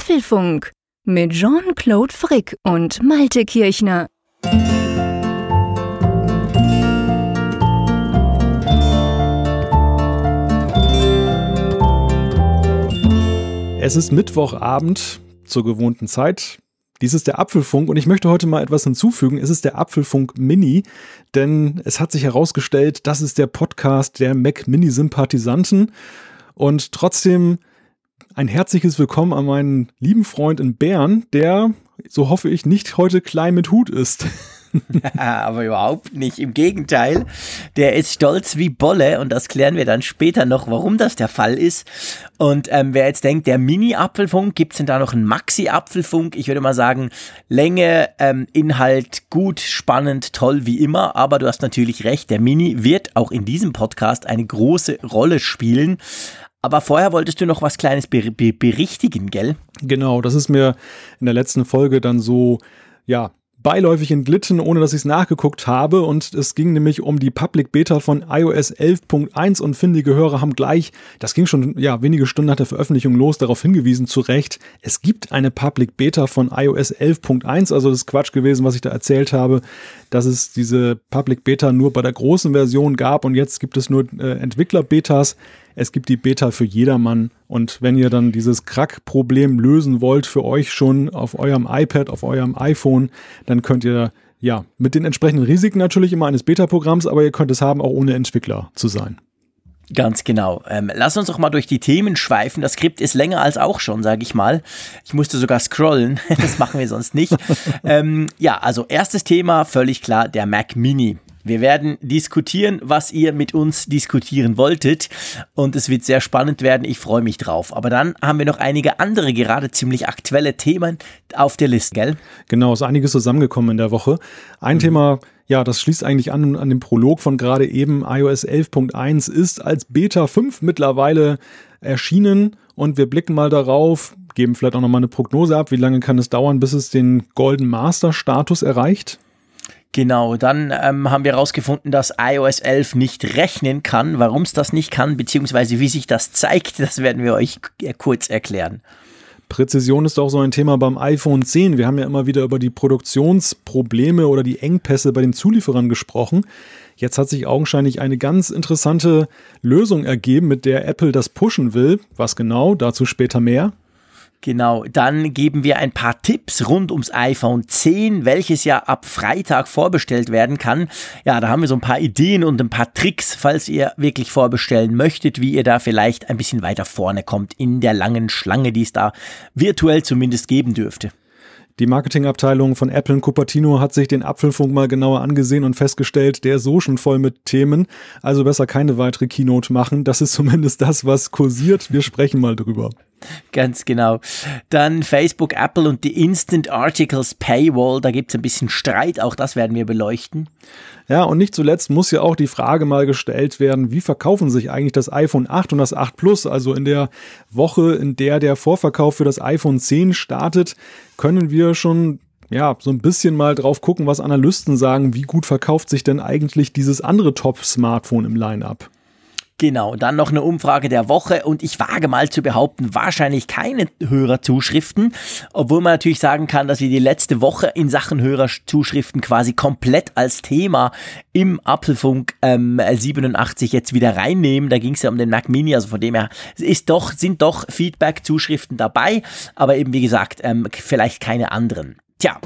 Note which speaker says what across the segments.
Speaker 1: Apfelfunk mit Jean-Claude Frick und Malte Kirchner.
Speaker 2: Es ist Mittwochabend zur gewohnten Zeit. Dies ist der Apfelfunk und ich möchte heute mal etwas hinzufügen. Es ist der Apfelfunk Mini, denn es hat sich herausgestellt, das ist der Podcast der Mac Mini Sympathisanten und trotzdem ein herzliches Willkommen an meinen lieben Freund in Bern, der, so hoffe ich, nicht heute klein mit Hut ist.
Speaker 3: Aber überhaupt nicht. Im Gegenteil, der ist stolz wie Bolle und das klären wir dann später noch, warum das der Fall ist. Und ähm, wer jetzt denkt, der Mini-Apfelfunk, gibt es denn da noch einen Maxi-Apfelfunk? Ich würde mal sagen, Länge, ähm, Inhalt gut, spannend, toll wie immer. Aber du hast natürlich recht, der Mini wird auch in diesem Podcast eine große Rolle spielen. Aber vorher wolltest du noch was Kleines berichtigen, gell?
Speaker 2: Genau, das ist mir in der letzten Folge dann so, ja, beiläufig entglitten, ohne dass ich es nachgeguckt habe. Und es ging nämlich um die Public Beta von iOS 11.1 und findige Hörer haben gleich, das ging schon ja wenige Stunden nach der Veröffentlichung los, darauf hingewiesen, zu Recht, es gibt eine Public Beta von iOS 11.1, also das ist Quatsch gewesen, was ich da erzählt habe, dass es diese Public Beta nur bei der großen Version gab und jetzt gibt es nur äh, Entwickler-Betas. Es gibt die Beta für jedermann. Und wenn ihr dann dieses Crack-Problem lösen wollt für euch schon auf eurem iPad, auf eurem iPhone, dann könnt ihr ja mit den entsprechenden Risiken natürlich immer eines Beta-Programms, aber ihr könnt es haben, auch ohne Entwickler zu sein.
Speaker 3: Ganz genau. Ähm, lass uns doch mal durch die Themen schweifen. Das Skript ist länger als auch schon, sage ich mal. Ich musste sogar scrollen. das machen wir sonst nicht. ähm, ja, also erstes Thema, völlig klar, der Mac Mini. Wir werden diskutieren, was ihr mit uns diskutieren wolltet. Und es wird sehr spannend werden. Ich freue mich drauf. Aber dann haben wir noch einige andere, gerade ziemlich aktuelle Themen auf der Liste, gell?
Speaker 2: Genau, ist einiges zusammengekommen in der Woche. Ein mhm. Thema, ja, das schließt eigentlich an, an den Prolog von gerade eben. iOS 11.1 ist als Beta 5 mittlerweile erschienen. Und wir blicken mal darauf, geben vielleicht auch nochmal eine Prognose ab. Wie lange kann es dauern, bis es den Golden Master Status erreicht?
Speaker 3: Genau, dann ähm, haben wir herausgefunden, dass iOS 11 nicht rechnen kann. Warum es das nicht kann, beziehungsweise wie sich das zeigt, das werden wir euch kurz erklären.
Speaker 2: Präzision ist auch so ein Thema beim iPhone 10. Wir haben ja immer wieder über die Produktionsprobleme oder die Engpässe bei den Zulieferern gesprochen. Jetzt hat sich augenscheinlich eine ganz interessante Lösung ergeben, mit der Apple das pushen will. Was genau? Dazu später mehr.
Speaker 3: Genau, dann geben wir ein paar Tipps rund ums iPhone 10, welches ja ab Freitag vorbestellt werden kann. Ja, da haben wir so ein paar Ideen und ein paar Tricks, falls ihr wirklich vorbestellen möchtet, wie ihr da vielleicht ein bisschen weiter vorne kommt in der langen Schlange, die es da virtuell zumindest geben dürfte.
Speaker 2: Die Marketingabteilung von Apple in Cupertino hat sich den Apfelfunk mal genauer angesehen und festgestellt, der ist so schon voll mit Themen, also besser keine weitere Keynote machen. Das ist zumindest das, was kursiert. Wir sprechen mal drüber.
Speaker 3: Ganz genau. Dann Facebook, Apple und die Instant Articles Paywall. Da gibt es ein bisschen Streit, auch das werden wir beleuchten.
Speaker 2: Ja, und nicht zuletzt muss ja auch die Frage mal gestellt werden, wie verkaufen sich eigentlich das iPhone 8 und das 8 Plus? Also in der Woche, in der der Vorverkauf für das iPhone 10 startet, können wir schon ja, so ein bisschen mal drauf gucken, was Analysten sagen, wie gut verkauft sich denn eigentlich dieses andere Top-Smartphone im Line-up?
Speaker 3: Genau, dann noch eine Umfrage der Woche und ich wage mal zu behaupten, wahrscheinlich keine Hörerzuschriften, obwohl man natürlich sagen kann, dass wir die letzte Woche in Sachen Hörerzuschriften quasi komplett als Thema im Apfelfunk ähm, 87 jetzt wieder reinnehmen. Da ging es ja um den Mac Mini, also von dem her ist doch, sind doch Feedback-Zuschriften dabei, aber eben wie gesagt, ähm, vielleicht keine anderen. Tja,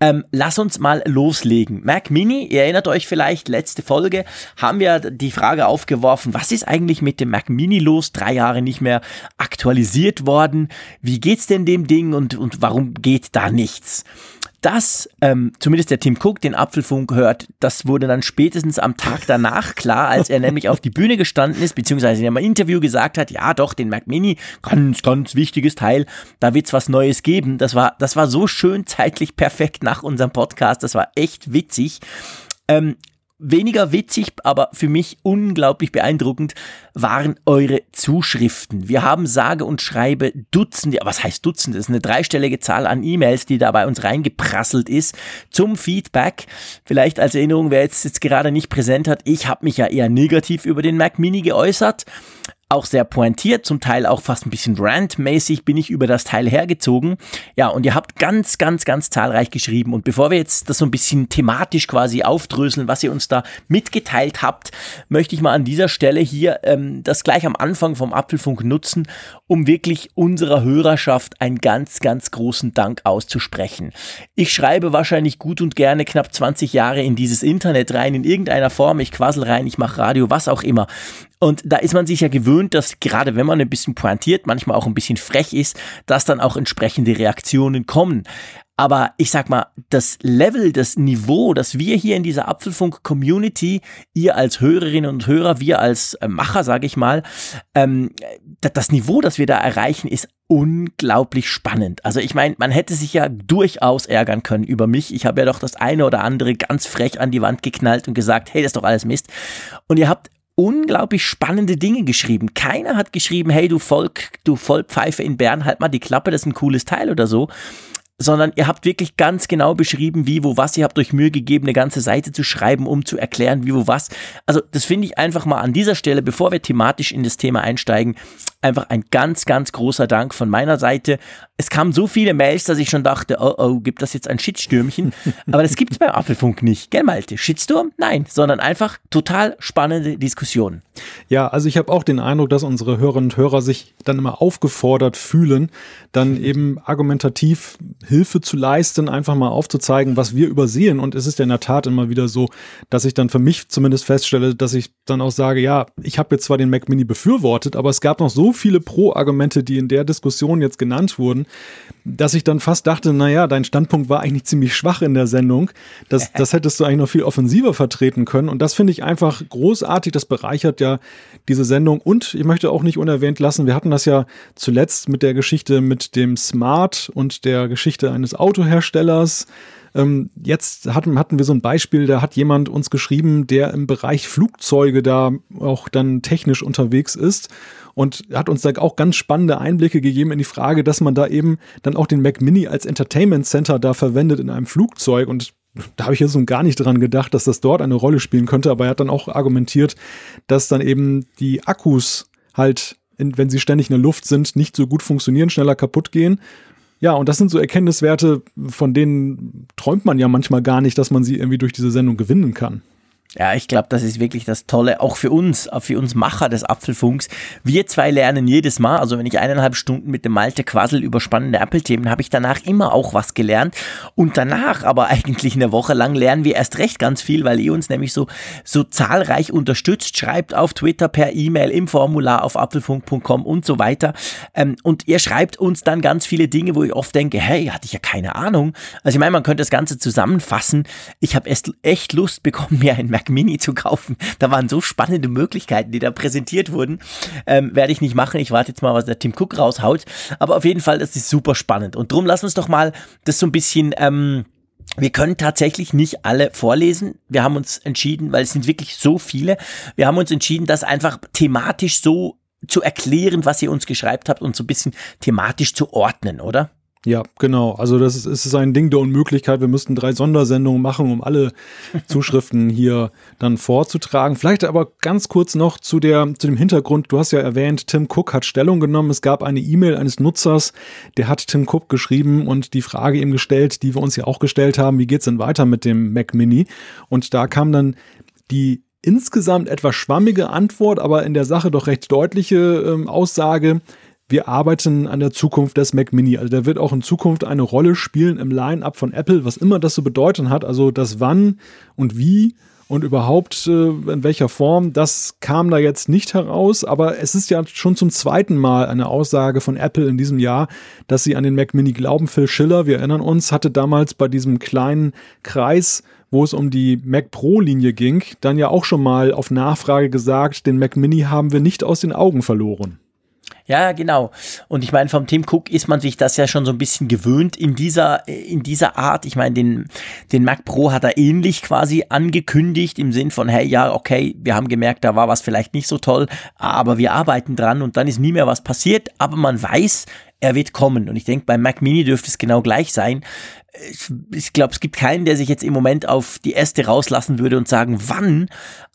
Speaker 3: ähm, lass uns mal loslegen. Mac Mini, ihr erinnert euch vielleicht, letzte Folge haben wir die Frage aufgeworfen, was ist eigentlich mit dem Mac Mini los? Drei Jahre nicht mehr aktualisiert worden. Wie geht's denn dem Ding und, und warum geht da nichts? Dass ähm, zumindest der Tim Cook den Apfelfunk hört, das wurde dann spätestens am Tag danach klar, als er nämlich auf die Bühne gestanden ist, beziehungsweise in einem Interview gesagt hat, ja doch, den Mac Mini, ganz, ganz wichtiges Teil, da wird's was Neues geben. Das war, das war so schön zeitlich perfekt nach unserem Podcast, das war echt witzig. Ähm, weniger witzig, aber für mich unglaublich beeindruckend waren eure Zuschriften. Wir haben sage und schreibe Dutzende, was heißt Dutzende? Das ist eine dreistellige Zahl an E-Mails, die da bei uns reingeprasselt ist zum Feedback. Vielleicht als Erinnerung, wer jetzt, jetzt gerade nicht präsent hat, ich habe mich ja eher negativ über den Mac Mini geäußert. Auch sehr pointiert, zum Teil auch fast ein bisschen rantmäßig bin ich über das Teil hergezogen. Ja, und ihr habt ganz, ganz, ganz zahlreich geschrieben. Und bevor wir jetzt das so ein bisschen thematisch quasi aufdröseln, was ihr uns da mitgeteilt habt, möchte ich mal an dieser Stelle hier ähm, das gleich am Anfang vom Apfelfunk nutzen, um wirklich unserer Hörerschaft einen ganz, ganz großen Dank auszusprechen. Ich schreibe wahrscheinlich gut und gerne knapp 20 Jahre in dieses Internet rein, in irgendeiner Form. Ich quassel rein, ich mache Radio, was auch immer. Und da ist man sich ja gewöhnt, dass gerade wenn man ein bisschen pointiert, manchmal auch ein bisschen frech ist, dass dann auch entsprechende Reaktionen kommen. Aber ich sag mal, das Level, das Niveau, das wir hier in dieser Apfelfunk-Community, ihr als Hörerinnen und Hörer, wir als äh, Macher, sage ich mal, ähm, das Niveau, das wir da erreichen, ist unglaublich spannend. Also ich meine, man hätte sich ja durchaus ärgern können über mich. Ich habe ja doch das eine oder andere ganz frech an die Wand geknallt und gesagt, hey, das ist doch alles Mist. Und ihr habt unglaublich spannende Dinge geschrieben. Keiner hat geschrieben, hey, du Volk, du Vollpfeife in Bern, halt mal die Klappe, das ist ein cooles Teil oder so sondern ihr habt wirklich ganz genau beschrieben, wie, wo, was. Ihr habt euch Mühe gegeben, eine ganze Seite zu schreiben, um zu erklären, wie, wo, was. Also das finde ich einfach mal an dieser Stelle, bevor wir thematisch in das Thema einsteigen, einfach ein ganz, ganz großer Dank von meiner Seite. Es kamen so viele Mails, dass ich schon dachte, oh oh, gibt das jetzt ein Shitstürmchen? Aber das gibt es beim Apfelfunk nicht, gell Malte? Shitsturm? Nein, sondern einfach total spannende Diskussionen.
Speaker 2: Ja, also ich habe auch den Eindruck, dass unsere Hörerinnen und Hörer sich dann immer aufgefordert fühlen, dann eben argumentativ Hilfe zu leisten, einfach mal aufzuzeigen, was wir übersehen. Und es ist ja in der Tat immer wieder so, dass ich dann für mich zumindest feststelle, dass ich dann auch sage, ja, ich habe jetzt zwar den Mac Mini befürwortet, aber es gab noch so viele Pro-Argumente, die in der Diskussion jetzt genannt wurden, dass ich dann fast dachte, naja, dein Standpunkt war eigentlich ziemlich schwach in der Sendung. Das, das hättest du eigentlich noch viel offensiver vertreten können. Und das finde ich einfach großartig. Das bereichert ja diese Sendung. Und ich möchte auch nicht unerwähnt lassen, wir hatten das ja zuletzt mit der Geschichte mit dem Smart und der Geschichte eines Autoherstellers. Ähm, jetzt hatten, hatten wir so ein Beispiel, da hat jemand uns geschrieben, der im Bereich Flugzeuge da auch dann technisch unterwegs ist und hat uns da auch ganz spannende Einblicke gegeben in die Frage, dass man da eben dann auch den Mac Mini als Entertainment Center da verwendet in einem Flugzeug und da habe ich jetzt so gar nicht dran gedacht, dass das dort eine Rolle spielen könnte, aber er hat dann auch argumentiert, dass dann eben die Akkus halt, wenn sie ständig in der Luft sind, nicht so gut funktionieren, schneller kaputt gehen. Ja, und das sind so Erkenntniswerte, von denen träumt man ja manchmal gar nicht, dass man sie irgendwie durch diese Sendung gewinnen kann.
Speaker 3: Ja, ich glaube, das ist wirklich das Tolle, auch für uns, auch für uns Macher des Apfelfunks. Wir zwei lernen jedes Mal, also wenn ich eineinhalb Stunden mit dem Malte quassel über spannende Apple-Themen, habe ich danach immer auch was gelernt. Und danach, aber eigentlich eine Woche lang, lernen wir erst recht ganz viel, weil ihr uns nämlich so, so zahlreich unterstützt, schreibt auf Twitter, per E-Mail, im Formular auf apfelfunk.com und so weiter. Ähm, und ihr schreibt uns dann ganz viele Dinge, wo ich oft denke, hey, hatte ich ja keine Ahnung. Also ich meine, man könnte das Ganze zusammenfassen. Ich habe echt Lust bekommen, mir ein Mac Mini zu kaufen. Da waren so spannende Möglichkeiten, die da präsentiert wurden. Ähm, Werde ich nicht machen. Ich warte jetzt mal, was der Tim Cook raushaut. Aber auf jeden Fall, das ist super spannend. Und drum lass uns doch mal das so ein bisschen. Ähm, wir können tatsächlich nicht alle vorlesen. Wir haben uns entschieden, weil es sind wirklich so viele. Wir haben uns entschieden, das einfach thematisch so zu erklären, was ihr uns geschreibt habt und so ein bisschen thematisch zu ordnen, oder?
Speaker 2: Ja, genau. Also das ist, ist ein Ding der Unmöglichkeit. Wir müssten drei Sondersendungen machen, um alle Zuschriften hier dann vorzutragen. Vielleicht aber ganz kurz noch zu der zu dem Hintergrund. Du hast ja erwähnt, Tim Cook hat Stellung genommen. Es gab eine E-Mail eines Nutzers, der hat Tim Cook geschrieben und die Frage ihm gestellt, die wir uns ja auch gestellt haben: Wie geht's denn weiter mit dem Mac Mini? Und da kam dann die insgesamt etwas schwammige Antwort, aber in der Sache doch recht deutliche ähm, Aussage wir arbeiten an der Zukunft des Mac Mini. Also der wird auch in Zukunft eine Rolle spielen im Line-up von Apple, was immer das zu bedeuten hat. Also das Wann und Wie und überhaupt äh, in welcher Form, das kam da jetzt nicht heraus, aber es ist ja schon zum zweiten Mal eine Aussage von Apple in diesem Jahr, dass sie an den Mac Mini glauben. Phil Schiller, wir erinnern uns, hatte damals bei diesem kleinen Kreis wo es um die Mac Pro Linie ging, dann ja auch schon mal auf Nachfrage gesagt, den Mac Mini haben wir nicht aus den Augen verloren.
Speaker 3: Ja, genau. Und ich meine, vom Tim Cook ist man sich das ja schon so ein bisschen gewöhnt in dieser, in dieser Art. Ich meine, den, den Mac Pro hat er ähnlich quasi angekündigt im Sinn von, hey, ja, okay, wir haben gemerkt, da war was vielleicht nicht so toll, aber wir arbeiten dran und dann ist nie mehr was passiert. Aber man weiß, er wird kommen. Und ich denke, beim Mac Mini dürfte es genau gleich sein. Ich glaube, es gibt keinen, der sich jetzt im Moment auf die erste rauslassen würde und sagen, wann.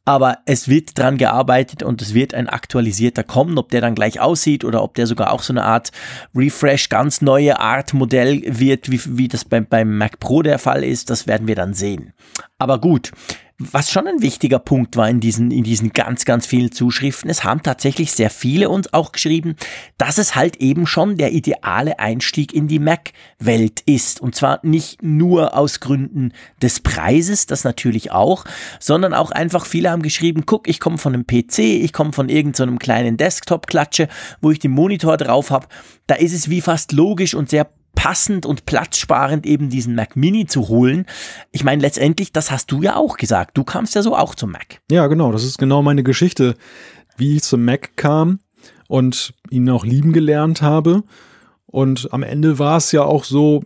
Speaker 3: Aber es wird dran gearbeitet und es wird ein aktualisierter kommen. Ob der dann gleich aussieht oder ob der sogar auch so eine Art Refresh, ganz neue Art Modell wird, wie, wie das beim, beim Mac Pro der Fall ist, das werden wir dann sehen. Aber gut, was schon ein wichtiger Punkt war in diesen, in diesen ganz, ganz vielen Zuschriften, es haben tatsächlich sehr viele uns auch geschrieben, dass es halt eben schon der ideale Einstieg in die Mac-Welt ist. Und zwar nicht nur aus Gründen des Preises, das natürlich auch, sondern auch einfach viele haben geschrieben, guck, ich komme von einem PC, ich komme von irgendeinem so kleinen Desktop-Klatsche, wo ich den Monitor drauf habe. Da ist es wie fast logisch und sehr passend und platzsparend eben diesen Mac Mini zu holen. Ich meine, letztendlich, das hast du ja auch gesagt. Du kamst ja so auch zum Mac.
Speaker 2: Ja, genau. Das ist genau meine Geschichte, wie ich zum Mac kam und ihn auch lieben gelernt habe. Und am Ende war es ja auch so,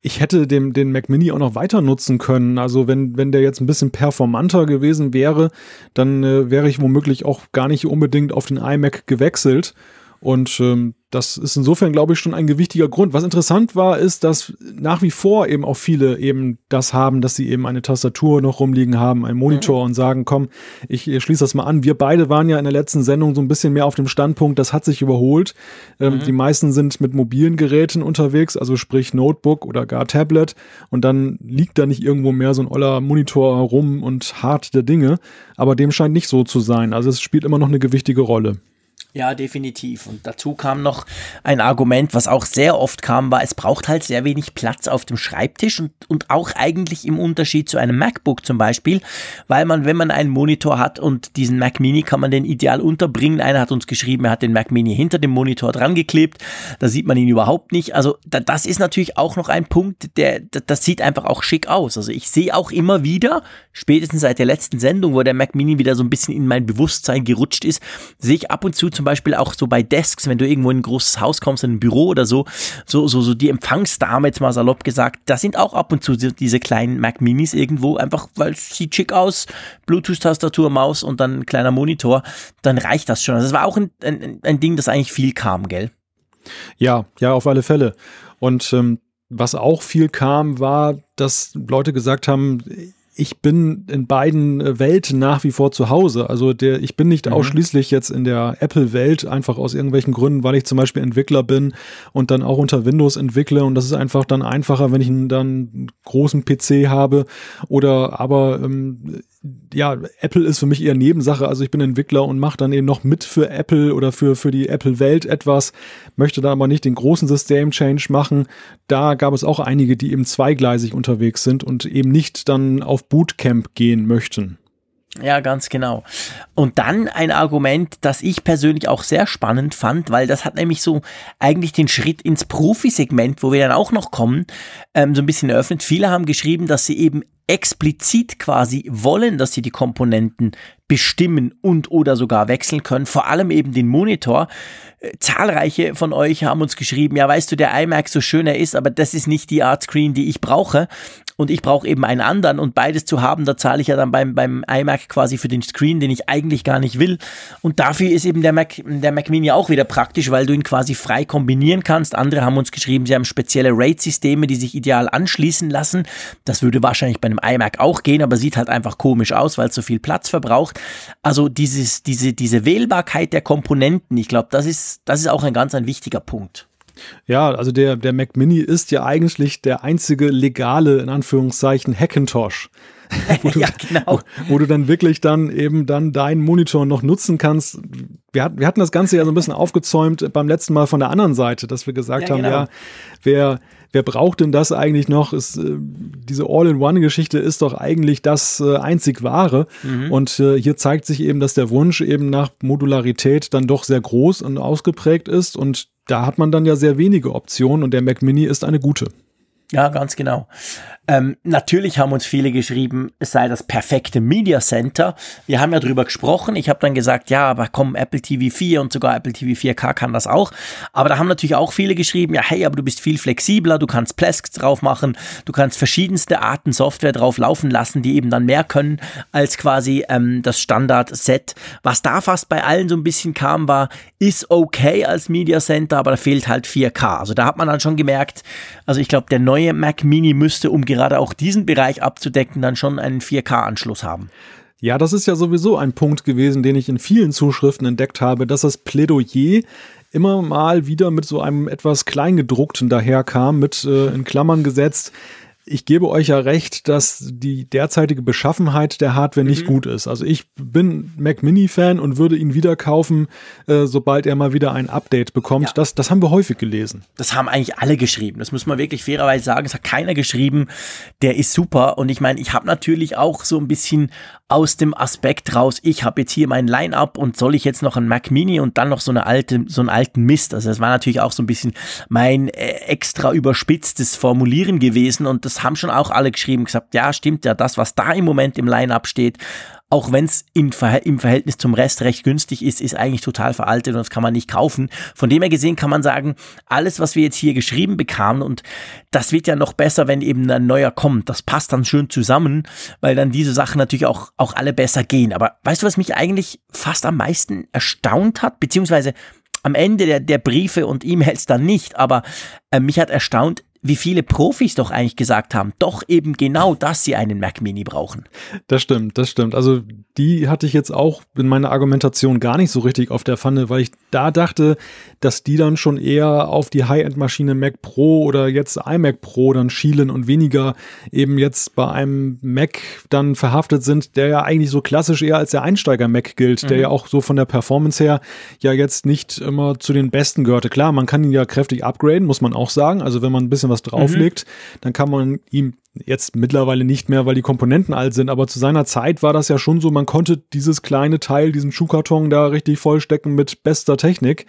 Speaker 2: ich hätte den, den Mac Mini auch noch weiter nutzen können. Also wenn, wenn der jetzt ein bisschen performanter gewesen wäre, dann äh, wäre ich womöglich auch gar nicht unbedingt auf den iMac gewechselt. Und ähm, das ist insofern, glaube ich, schon ein gewichtiger Grund. Was interessant war, ist, dass nach wie vor eben auch viele eben das haben, dass sie eben eine Tastatur noch rumliegen haben, einen Monitor mhm. und sagen, komm, ich, ich schließe das mal an. Wir beide waren ja in der letzten Sendung so ein bisschen mehr auf dem Standpunkt, das hat sich überholt. Ähm, mhm. Die meisten sind mit mobilen Geräten unterwegs, also sprich Notebook oder gar Tablet. Und dann liegt da nicht irgendwo mehr so ein oller Monitor rum und hart der Dinge. Aber dem scheint nicht so zu sein. Also es spielt immer noch eine gewichtige Rolle.
Speaker 3: Ja, definitiv. Und dazu kam noch ein Argument, was auch sehr oft kam, war, es braucht halt sehr wenig Platz auf dem Schreibtisch und, und auch eigentlich im Unterschied zu einem MacBook zum Beispiel, weil man, wenn man einen Monitor hat und diesen Mac Mini kann man den ideal unterbringen. Einer hat uns geschrieben, er hat den Mac Mini hinter dem Monitor dran geklebt. Da sieht man ihn überhaupt nicht. Also da, das ist natürlich auch noch ein Punkt, der, das sieht einfach auch schick aus. Also ich sehe auch immer wieder, spätestens seit der letzten Sendung, wo der Mac Mini wieder so ein bisschen in mein Bewusstsein gerutscht ist, sehe ich ab und zu zum Beispiel auch so bei Desks, wenn du irgendwo in ein großes Haus kommst, in ein Büro oder so, so, so, so die Empfangsdame, jetzt mal salopp gesagt, da sind auch ab und zu diese kleinen Mac Minis irgendwo, einfach weil es sieht schick aus, Bluetooth-Tastatur, Maus und dann ein kleiner Monitor, dann reicht das schon. Also das war auch ein, ein, ein Ding, das eigentlich viel kam, gell?
Speaker 2: Ja, ja, auf alle Fälle. Und ähm, was auch viel kam, war, dass Leute gesagt haben, ich bin in beiden äh, Welten nach wie vor zu Hause. Also der, ich bin nicht mhm. ausschließlich jetzt in der Apple-Welt, einfach aus irgendwelchen Gründen, weil ich zum Beispiel Entwickler bin und dann auch unter Windows entwickle. Und das ist einfach dann einfacher, wenn ich einen dann großen PC habe. Oder aber ähm, ja, Apple ist für mich eher Nebensache. Also ich bin Entwickler und mache dann eben noch mit für Apple oder für, für die Apple-Welt etwas, möchte da aber nicht den großen System-Change machen. Da gab es auch einige, die eben zweigleisig unterwegs sind und eben nicht dann auf Bootcamp gehen möchten.
Speaker 3: Ja, ganz genau. Und dann ein Argument, das ich persönlich auch sehr spannend fand, weil das hat nämlich so eigentlich den Schritt ins Profisegment, wo wir dann auch noch kommen, ähm, so ein bisschen eröffnet. Viele haben geschrieben, dass sie eben explizit quasi wollen, dass sie die Komponenten bestimmen und oder sogar wechseln können, vor allem eben den Monitor. Äh, zahlreiche von euch haben uns geschrieben, ja, weißt du, der iMac so schön er ist, aber das ist nicht die Art Screen, die ich brauche und ich brauche eben einen anderen und beides zu haben, da zahle ich ja dann beim, beim iMac quasi für den Screen, den ich eigentlich gar nicht will. Und dafür ist eben der Mac, der Mac Mini auch wieder praktisch, weil du ihn quasi frei kombinieren kannst. Andere haben uns geschrieben, sie haben spezielle RAID-Systeme, die sich ideal anschließen lassen. Das würde wahrscheinlich bei einem iMac auch gehen, aber sieht halt einfach komisch aus, weil es so viel Platz verbraucht. Also dieses, diese, diese Wählbarkeit der Komponenten, ich glaube, das ist, das ist auch ein ganz ein wichtiger Punkt.
Speaker 2: Ja, also der, der Mac Mini ist ja eigentlich der einzige legale, in Anführungszeichen, Hackintosh. wo, du, ja, genau. wo, wo, du dann wirklich dann eben dann deinen Monitor noch nutzen kannst. Wir, hat, wir hatten das Ganze ja so ein bisschen aufgezäumt beim letzten Mal von der anderen Seite, dass wir gesagt ja, haben, genau. ja, wer, wer braucht denn das eigentlich noch? Ist, äh, diese All-in-One-Geschichte ist doch eigentlich das äh, einzig wahre. Mhm. Und äh, hier zeigt sich eben, dass der Wunsch eben nach Modularität dann doch sehr groß und ausgeprägt ist. Und da hat man dann ja sehr wenige Optionen und der Mac Mini ist eine gute.
Speaker 3: Ja, ganz genau. Ähm, natürlich haben uns viele geschrieben, es sei das perfekte Media Center. Wir haben ja drüber gesprochen. Ich habe dann gesagt, ja, aber komm, Apple TV 4 und sogar Apple TV 4K kann das auch. Aber da haben natürlich auch viele geschrieben, ja, hey, aber du bist viel flexibler, du kannst Plesk drauf machen, du kannst verschiedenste Arten Software drauf laufen lassen, die eben dann mehr können als quasi ähm, das Standard-Set. Was da fast bei allen so ein bisschen kam, war, ist okay als Media Center, aber da fehlt halt 4K. Also da hat man dann schon gemerkt, also ich glaube, der neue Mac Mini müsste um gerade auch diesen Bereich abzudecken, dann schon einen 4K-Anschluss haben.
Speaker 2: Ja, das ist ja sowieso ein Punkt gewesen, den ich in vielen Zuschriften entdeckt habe, dass das Plädoyer immer mal wieder mit so einem etwas Kleingedruckten daherkam, mit äh, in Klammern gesetzt, ich gebe euch ja recht, dass die derzeitige Beschaffenheit der Hardware nicht mhm. gut ist. Also ich bin Mac Mini-Fan und würde ihn wieder kaufen, äh, sobald er mal wieder ein Update bekommt. Ja. Das, das haben wir häufig gelesen.
Speaker 3: Das haben eigentlich alle geschrieben. Das muss man wirklich fairerweise sagen. Es hat keiner geschrieben, der ist super. Und ich meine, ich habe natürlich auch so ein bisschen aus dem Aspekt raus, ich habe jetzt hier mein Line-Up und soll ich jetzt noch einen Mac Mini und dann noch so eine alte, so einen alten Mist. Also das war natürlich auch so ein bisschen mein äh, extra überspitztes Formulieren gewesen und das haben schon auch alle geschrieben, gesagt, ja, stimmt ja, das, was da im Moment im Line-Up steht, auch wenn es im Verhältnis zum Rest recht günstig ist, ist eigentlich total veraltet und das kann man nicht kaufen. Von dem her gesehen kann man sagen, alles, was wir jetzt hier geschrieben bekamen und das wird ja noch besser, wenn eben ein neuer kommt. Das passt dann schön zusammen, weil dann diese Sachen natürlich auch, auch alle besser gehen. Aber weißt du, was mich eigentlich fast am meisten erstaunt hat, beziehungsweise am Ende der, der Briefe und E-Mails dann nicht, aber äh, mich hat erstaunt, wie viele Profis doch eigentlich gesagt haben, doch eben genau, dass sie einen Mac Mini brauchen.
Speaker 2: Das stimmt, das stimmt. Also die hatte ich jetzt auch in meiner Argumentation gar nicht so richtig auf der Pfanne, weil ich da dachte, dass die dann schon eher auf die High-End-Maschine Mac Pro oder jetzt iMac Pro dann schielen und weniger eben jetzt bei einem Mac dann verhaftet sind, der ja eigentlich so klassisch eher als der Einsteiger-Mac gilt, mhm. der ja auch so von der Performance her ja jetzt nicht immer zu den besten gehörte. Klar, man kann ihn ja kräftig upgraden, muss man auch sagen. Also wenn man ein bisschen was drauflegt, mhm. dann kann man ihm jetzt mittlerweile nicht mehr, weil die Komponenten alt sind, aber zu seiner Zeit war das ja schon so, man konnte dieses kleine Teil, diesen Schuhkarton da richtig vollstecken mit bester Technik.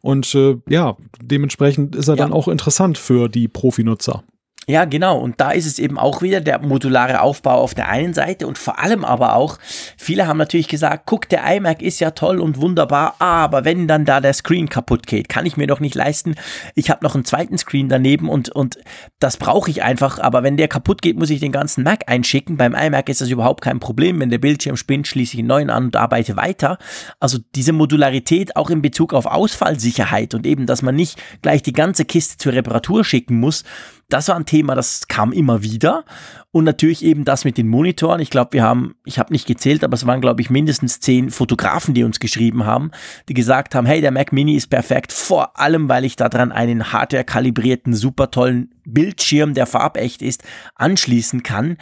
Speaker 2: Und äh, ja, dementsprechend ist er ja. dann auch interessant für die Profinutzer.
Speaker 3: Ja, genau. Und da ist es eben auch wieder der modulare Aufbau auf der einen Seite und vor allem aber auch, viele haben natürlich gesagt, guck, der iMac ist ja toll und wunderbar, aber wenn dann da der Screen kaputt geht, kann ich mir doch nicht leisten. Ich habe noch einen zweiten Screen daneben und, und das brauche ich einfach, aber wenn der kaputt geht, muss ich den ganzen Mac einschicken. Beim iMac ist das überhaupt kein Problem. Wenn der Bildschirm spinnt, schließe ich einen neuen an und arbeite weiter. Also diese Modularität auch in Bezug auf Ausfallsicherheit und eben, dass man nicht gleich die ganze Kiste zur Reparatur schicken muss, das war ein Thema, das kam immer wieder. Und natürlich eben das mit den Monitoren. Ich glaube, wir haben, ich habe nicht gezählt, aber es waren, glaube ich, mindestens zehn Fotografen, die uns geschrieben haben, die gesagt haben, hey, der Mac Mini ist perfekt, vor allem, weil ich daran einen hardware-kalibrierten, super tollen Bildschirm, der farbecht ist, anschließen kann.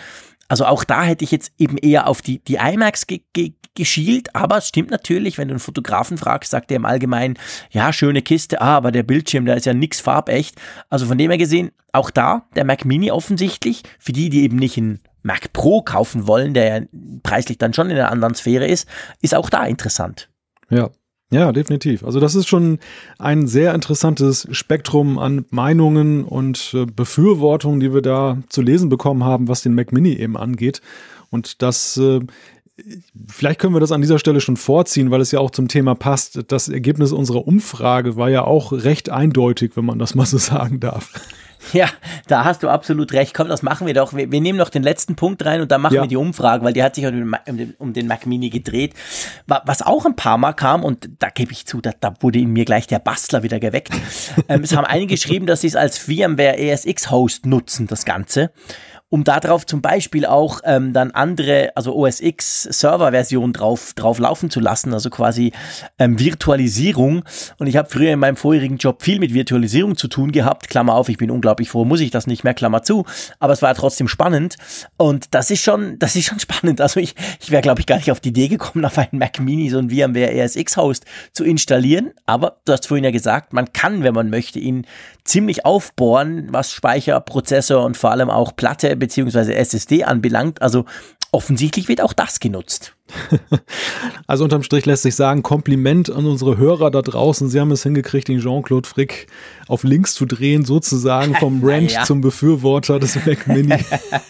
Speaker 3: Also auch da hätte ich jetzt eben eher auf die, die iMacs ge ge geschielt, aber es stimmt natürlich, wenn du einen Fotografen fragst, sagt er im Allgemeinen, ja, schöne Kiste, ah, aber der Bildschirm, da ist ja nix farbecht. Also von dem her gesehen, auch da, der Mac Mini offensichtlich, für die, die eben nicht einen Mac Pro kaufen wollen, der ja preislich dann schon in einer anderen Sphäre ist, ist auch da interessant.
Speaker 2: Ja, ja, definitiv. Also das ist schon ein sehr interessantes Spektrum an Meinungen und äh, Befürwortungen, die wir da zu lesen bekommen haben, was den Mac Mini eben angeht. Und das äh, Vielleicht können wir das an dieser Stelle schon vorziehen, weil es ja auch zum Thema passt. Das Ergebnis unserer Umfrage war ja auch recht eindeutig, wenn man das mal so sagen darf.
Speaker 3: Ja, da hast du absolut recht. Komm, das machen wir doch. Wir, wir nehmen noch den letzten Punkt rein und dann machen ja. wir die Umfrage, weil die hat sich um den, um den, Mac Mini gedreht. Was auch ein paar Mal kam, und da gebe ich zu, da, da, wurde in mir gleich der Bastler wieder geweckt. ähm, es haben einige geschrieben, dass sie es als VMware ESX Host nutzen, das Ganze um darauf zum Beispiel auch ähm, dann andere, also OS X Server-Versionen drauf, drauf laufen zu lassen, also quasi ähm, Virtualisierung. Und ich habe früher in meinem vorherigen Job viel mit Virtualisierung zu tun gehabt. Klammer auf, ich bin unglaublich froh, muss ich das nicht mehr, Klammer zu. Aber es war trotzdem spannend. Und das ist schon, das ist schon spannend. Also ich, ich wäre, glaube ich, gar nicht auf die Idee gekommen, auf einen Mac Mini so ein VMware ESX Host zu installieren. Aber du hast vorhin ja gesagt, man kann, wenn man möchte, ihn ziemlich aufbohren, was Speicher, Prozessor und vor allem auch Platte bzw. SSD anbelangt. Also offensichtlich wird auch das genutzt.
Speaker 2: Also unterm Strich lässt sich sagen, Kompliment an unsere Hörer da draußen. Sie haben es hingekriegt, den Jean-Claude Frick auf links zu drehen, sozusagen vom Rant ja. zum Befürworter des Mac Mini.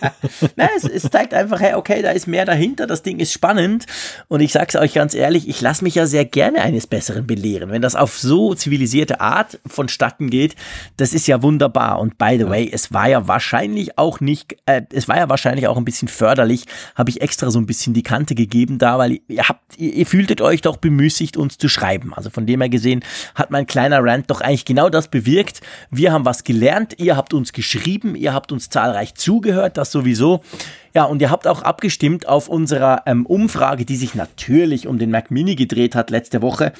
Speaker 3: Na, es, es, zeigt einfach, hey, okay, da ist mehr dahinter, das Ding ist spannend und ich sag's euch ganz ehrlich, ich lasse mich ja sehr gerne eines Besseren belehren. Wenn das auf so zivilisierte Art vonstatten geht, das ist ja wunderbar und by the way, es war ja wahrscheinlich auch nicht, äh, es war ja wahrscheinlich auch ein bisschen förderlich, habe ich extra so ein bisschen die Kante gegeben da, weil ihr habt, ihr, ihr fühltet euch doch bemüßigt, uns zu schreiben. Also von dem her gesehen hat mein kleiner Rant doch eigentlich genau das bewirkt. Wir haben was gelernt, ihr habt uns geschrieben, ihr habt uns zahlreich zugehört, das sowieso. Ja, und ihr habt auch abgestimmt auf unserer ähm, Umfrage, die sich natürlich um den Mac Mini gedreht hat letzte Woche.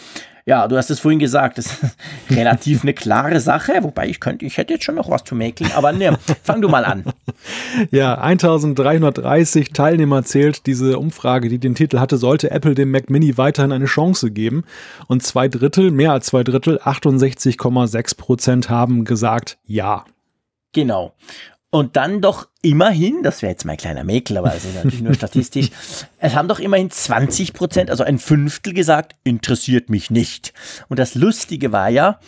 Speaker 3: Ja, du hast es vorhin gesagt, das ist relativ eine klare Sache, wobei ich könnte, ich hätte jetzt schon noch was zu mäkeln, aber ne, fang du mal an.
Speaker 2: Ja, 1330 Teilnehmer zählt diese Umfrage, die den Titel hatte, sollte Apple dem Mac Mini weiterhin eine Chance geben. Und zwei Drittel, mehr als zwei Drittel, 68,6 Prozent haben gesagt ja.
Speaker 3: Genau. Und dann doch immerhin, das wäre jetzt mein kleiner Mäkel, aber das ist natürlich nur statistisch, es haben doch immerhin 20 Prozent, also ein Fünftel gesagt, interessiert mich nicht. Und das Lustige war ja,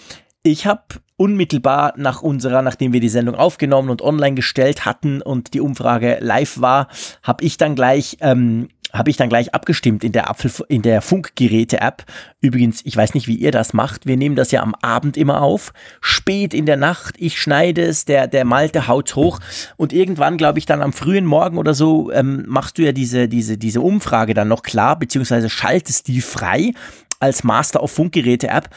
Speaker 3: ich habe unmittelbar nach unserer, nachdem wir die Sendung aufgenommen und online gestellt hatten und die Umfrage live war, habe ich dann gleich ähm, habe ich dann gleich abgestimmt in der Apfel in der Funkgeräte-App. Übrigens, ich weiß nicht, wie ihr das macht. Wir nehmen das ja am Abend immer auf, spät in der Nacht. Ich schneide es, der der Malte haut hoch und irgendwann, glaube ich, dann am frühen Morgen oder so ähm, machst du ja diese diese diese Umfrage dann noch klar, beziehungsweise schaltest die frei als Master auf Funkgeräte-App.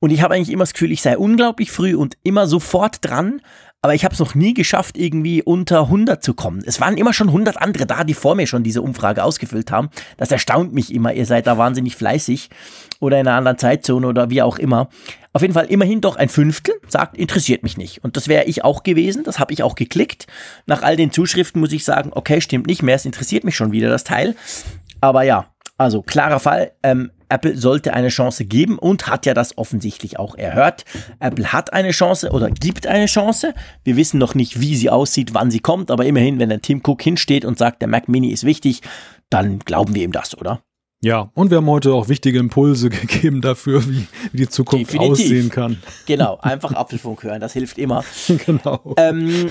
Speaker 3: Und ich habe eigentlich immer das Gefühl, ich sei unglaublich früh und immer sofort dran, aber ich habe es noch nie geschafft, irgendwie unter 100 zu kommen. Es waren immer schon 100 andere da, die vor mir schon diese Umfrage ausgefüllt haben. Das erstaunt mich immer. Ihr seid da wahnsinnig fleißig oder in einer anderen Zeitzone oder wie auch immer. Auf jeden Fall immerhin doch ein Fünftel sagt, interessiert mich nicht. Und das wäre ich auch gewesen. Das habe ich auch geklickt. Nach all den Zuschriften muss ich sagen, okay, stimmt nicht mehr. Es interessiert mich schon wieder das Teil. Aber ja, also klarer Fall. Ähm, Apple sollte eine Chance geben und hat ja das offensichtlich auch erhört. Apple hat eine Chance oder gibt eine Chance. Wir wissen noch nicht, wie sie aussieht, wann sie kommt, aber immerhin, wenn der Tim Cook hinsteht und sagt, der Mac Mini ist wichtig, dann glauben wir ihm das, oder?
Speaker 2: Ja, und wir haben heute auch wichtige Impulse gegeben dafür, wie, wie die Zukunft Definitiv. aussehen kann.
Speaker 3: Genau, einfach Apfelfunk hören, das hilft immer. genau. Ähm,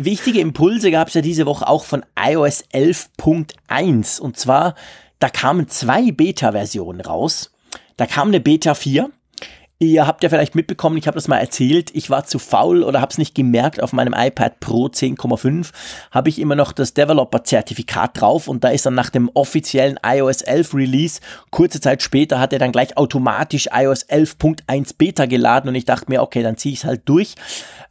Speaker 3: wichtige Impulse gab es ja diese Woche auch von iOS 11.1 und zwar da kamen zwei Beta-Versionen raus. Da kam eine Beta 4. Ihr habt ja vielleicht mitbekommen, ich habe das mal erzählt, ich war zu faul oder habe es nicht gemerkt, auf meinem iPad Pro 10,5 habe ich immer noch das Developer-Zertifikat drauf und da ist dann nach dem offiziellen iOS 11 Release, kurze Zeit später hat er dann gleich automatisch iOS 11.1 Beta geladen und ich dachte mir, okay, dann ziehe ich es halt durch.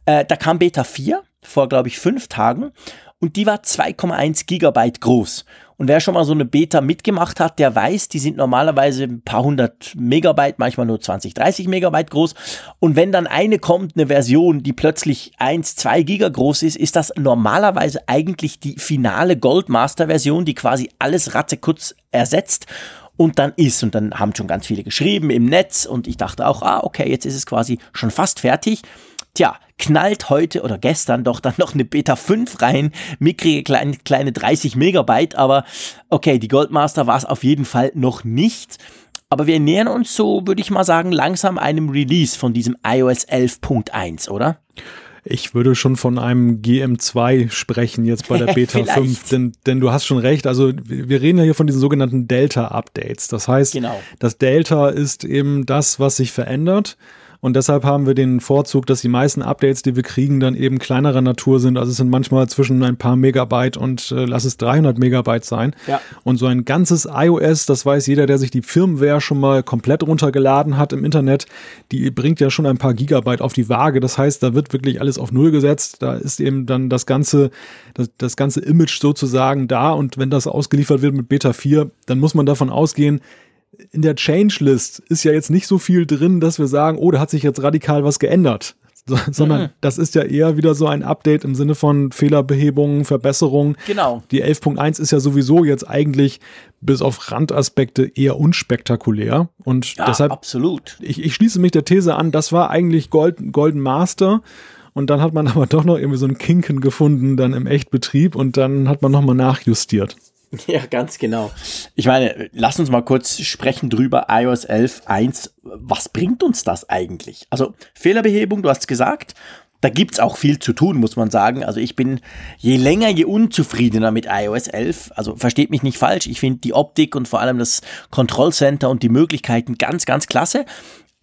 Speaker 3: Äh, da kam Beta 4 vor, glaube ich, fünf Tagen und die war 2,1 Gigabyte groß. Und wer schon mal so eine Beta mitgemacht hat, der weiß, die sind normalerweise ein paar hundert Megabyte, manchmal nur 20, 30 Megabyte groß. Und wenn dann eine kommt, eine Version, die plötzlich 1, 2 Giga groß ist, ist das normalerweise eigentlich die finale Goldmaster-Version, die quasi alles ratzekurz ersetzt und dann ist. Und dann haben schon ganz viele geschrieben im Netz und ich dachte auch, ah, okay, jetzt ist es quasi schon fast fertig. Tja, knallt heute oder gestern doch dann noch eine Beta 5 rein, mickrige kleine, kleine 30 Megabyte, aber okay, die Goldmaster war es auf jeden Fall noch nicht. Aber wir nähern uns so, würde ich mal sagen, langsam einem Release von diesem iOS 11.1, oder?
Speaker 2: Ich würde schon von einem GM2 sprechen jetzt bei der Beta 5, denn, denn du hast schon recht. Also wir reden ja hier von diesen sogenannten Delta-Updates. Das heißt, genau. das Delta ist eben das, was sich verändert. Und deshalb haben wir den Vorzug, dass die meisten Updates, die wir kriegen, dann eben kleinerer Natur sind. Also es sind manchmal zwischen ein paar Megabyte und äh, lass es 300 Megabyte sein. Ja. Und so ein ganzes iOS, das weiß jeder, der sich die Firmware schon mal komplett runtergeladen hat im Internet, die bringt ja schon ein paar Gigabyte auf die Waage. Das heißt, da wird wirklich alles auf Null gesetzt. Da ist eben dann das ganze, das, das ganze Image sozusagen da. Und wenn das ausgeliefert wird mit Beta 4, dann muss man davon ausgehen, in der Change-List ist ja jetzt nicht so viel drin, dass wir sagen, oh, da hat sich jetzt radikal was geändert. So, sondern mhm. das ist ja eher wieder so ein Update im Sinne von Fehlerbehebungen, Verbesserungen.
Speaker 3: Genau.
Speaker 2: Die 11.1 ist ja sowieso jetzt eigentlich bis auf Randaspekte eher unspektakulär. Und ja, deshalb,
Speaker 3: absolut.
Speaker 2: Ich, ich schließe mich der These an, das war eigentlich Gold, Golden Master. Und dann hat man aber doch noch irgendwie so einen Kinken gefunden, dann im Echtbetrieb und dann hat man nochmal nachjustiert.
Speaker 3: Ja, ganz genau. Ich meine, lass uns mal kurz sprechen drüber, iOS 11.1. Was bringt uns das eigentlich? Also Fehlerbehebung, du hast gesagt, da gibt's auch viel zu tun, muss man sagen. Also ich bin je länger, je unzufriedener mit iOS 11. Also versteht mich nicht falsch, ich finde die Optik und vor allem das Kontrollcenter und die Möglichkeiten ganz, ganz klasse.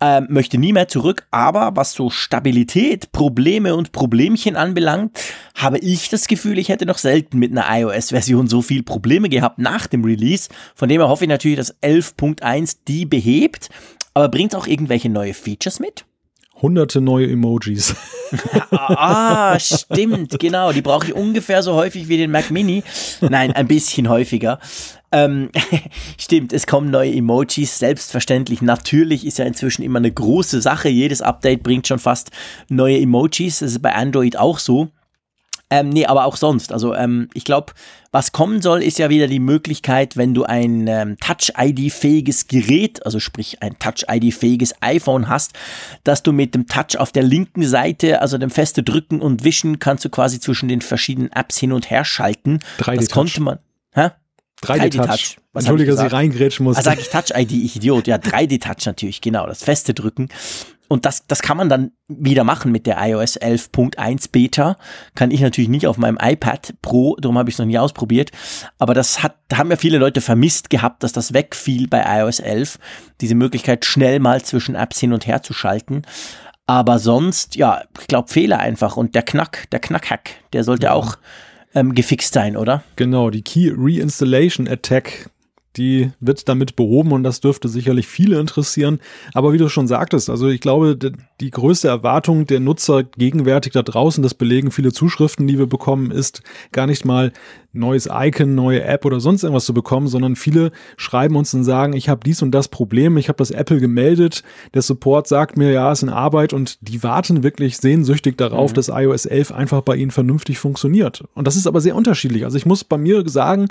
Speaker 3: Ähm, möchte nie mehr zurück, aber was so Stabilität, Probleme und Problemchen anbelangt, habe ich das Gefühl, ich hätte noch selten mit einer iOS-Version so viel Probleme gehabt nach dem Release. Von dem her hoffe ich natürlich, dass 11.1 die behebt. Aber bringt auch irgendwelche neue Features mit?
Speaker 2: Hunderte neue Emojis.
Speaker 3: ah, stimmt, genau. Die brauche ich ungefähr so häufig wie den Mac Mini. Nein, ein bisschen häufiger. Ähm, stimmt, es kommen neue Emojis, selbstverständlich. Natürlich ist ja inzwischen immer eine große Sache. Jedes Update bringt schon fast neue Emojis. Das ist bei Android auch so. Ähm, nee, aber auch sonst. Also ähm, ich glaube, was kommen soll, ist ja wieder die Möglichkeit, wenn du ein ähm, Touch-ID-fähiges Gerät, also sprich ein Touch-ID-fähiges iPhone hast, dass du mit dem Touch auf der linken Seite, also dem feste Drücken und Wischen, kannst du quasi zwischen den verschiedenen Apps hin und her schalten.
Speaker 2: 3D
Speaker 3: das konnte man. Hä?
Speaker 2: 3D-Touch. Entschuldige, dass ich reingrätschen muss.
Speaker 3: Ah, sag ich Touch-ID, ich Idiot. Ja, 3D-Touch natürlich, genau, das feste Drücken. Und das, das kann man dann wieder machen mit der iOS 11.1 Beta. Kann ich natürlich nicht auf meinem iPad Pro, darum habe ich es noch nie ausprobiert. Aber das hat, haben ja viele Leute vermisst gehabt, dass das wegfiel bei iOS 11. Diese Möglichkeit, schnell mal zwischen Apps hin und her zu schalten. Aber sonst, ja, ich glaube, Fehler einfach. Und der Knack, der Knackhack, der sollte ja. auch ähm, gefixt sein, oder?
Speaker 2: Genau, die Key Reinstallation Attack die wird damit behoben und das dürfte sicherlich viele interessieren. Aber wie du schon sagtest, also ich glaube, die größte Erwartung der Nutzer gegenwärtig da draußen, das belegen viele Zuschriften, die wir bekommen, ist gar nicht mal neues Icon, neue App oder sonst irgendwas zu bekommen, sondern viele schreiben uns und sagen, ich habe dies und das Problem, ich habe das Apple gemeldet, der Support sagt mir, ja, ist in Arbeit und die warten wirklich sehnsüchtig darauf, mhm. dass iOS 11 einfach bei ihnen vernünftig funktioniert. Und das ist aber sehr unterschiedlich. Also ich muss bei mir sagen,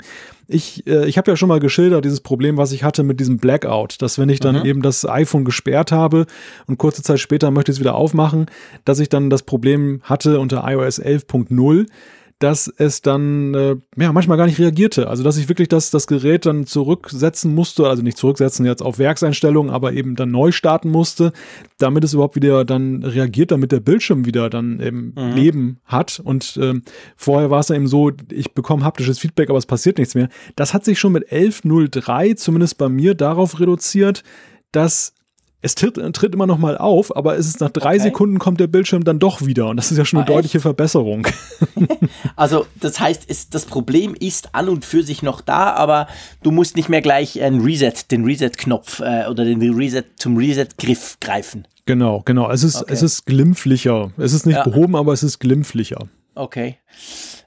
Speaker 2: ich, äh, ich habe ja schon mal geschildert, dieses Problem, was ich hatte mit diesem Blackout, dass wenn ich dann mhm. eben das iPhone gesperrt habe und kurze Zeit später möchte ich es wieder aufmachen, dass ich dann das Problem hatte unter iOS 11.0 dass es dann äh, ja manchmal gar nicht reagierte. Also dass ich wirklich das, das Gerät dann zurücksetzen musste, also nicht zurücksetzen jetzt auf Werkseinstellungen, aber eben dann neu starten musste, damit es überhaupt wieder dann reagiert, damit der Bildschirm wieder dann eben mhm. Leben hat. Und äh, vorher war es dann eben so, ich bekomme haptisches Feedback, aber es passiert nichts mehr. Das hat sich schon mit 11.03 zumindest bei mir darauf reduziert, dass es tritt, tritt immer noch mal auf, aber es ist nach drei okay. Sekunden kommt der Bildschirm dann doch wieder und das ist ja schon eine ah, deutliche Verbesserung.
Speaker 3: also das heißt, es, das Problem ist an und für sich noch da, aber du musst nicht mehr gleich ein Reset, den Reset-Knopf äh, oder den Reset zum Reset-Griff greifen.
Speaker 2: Genau, genau. Es ist, okay. es ist glimpflicher. Es ist nicht ja. behoben, aber es ist glimpflicher.
Speaker 3: Okay.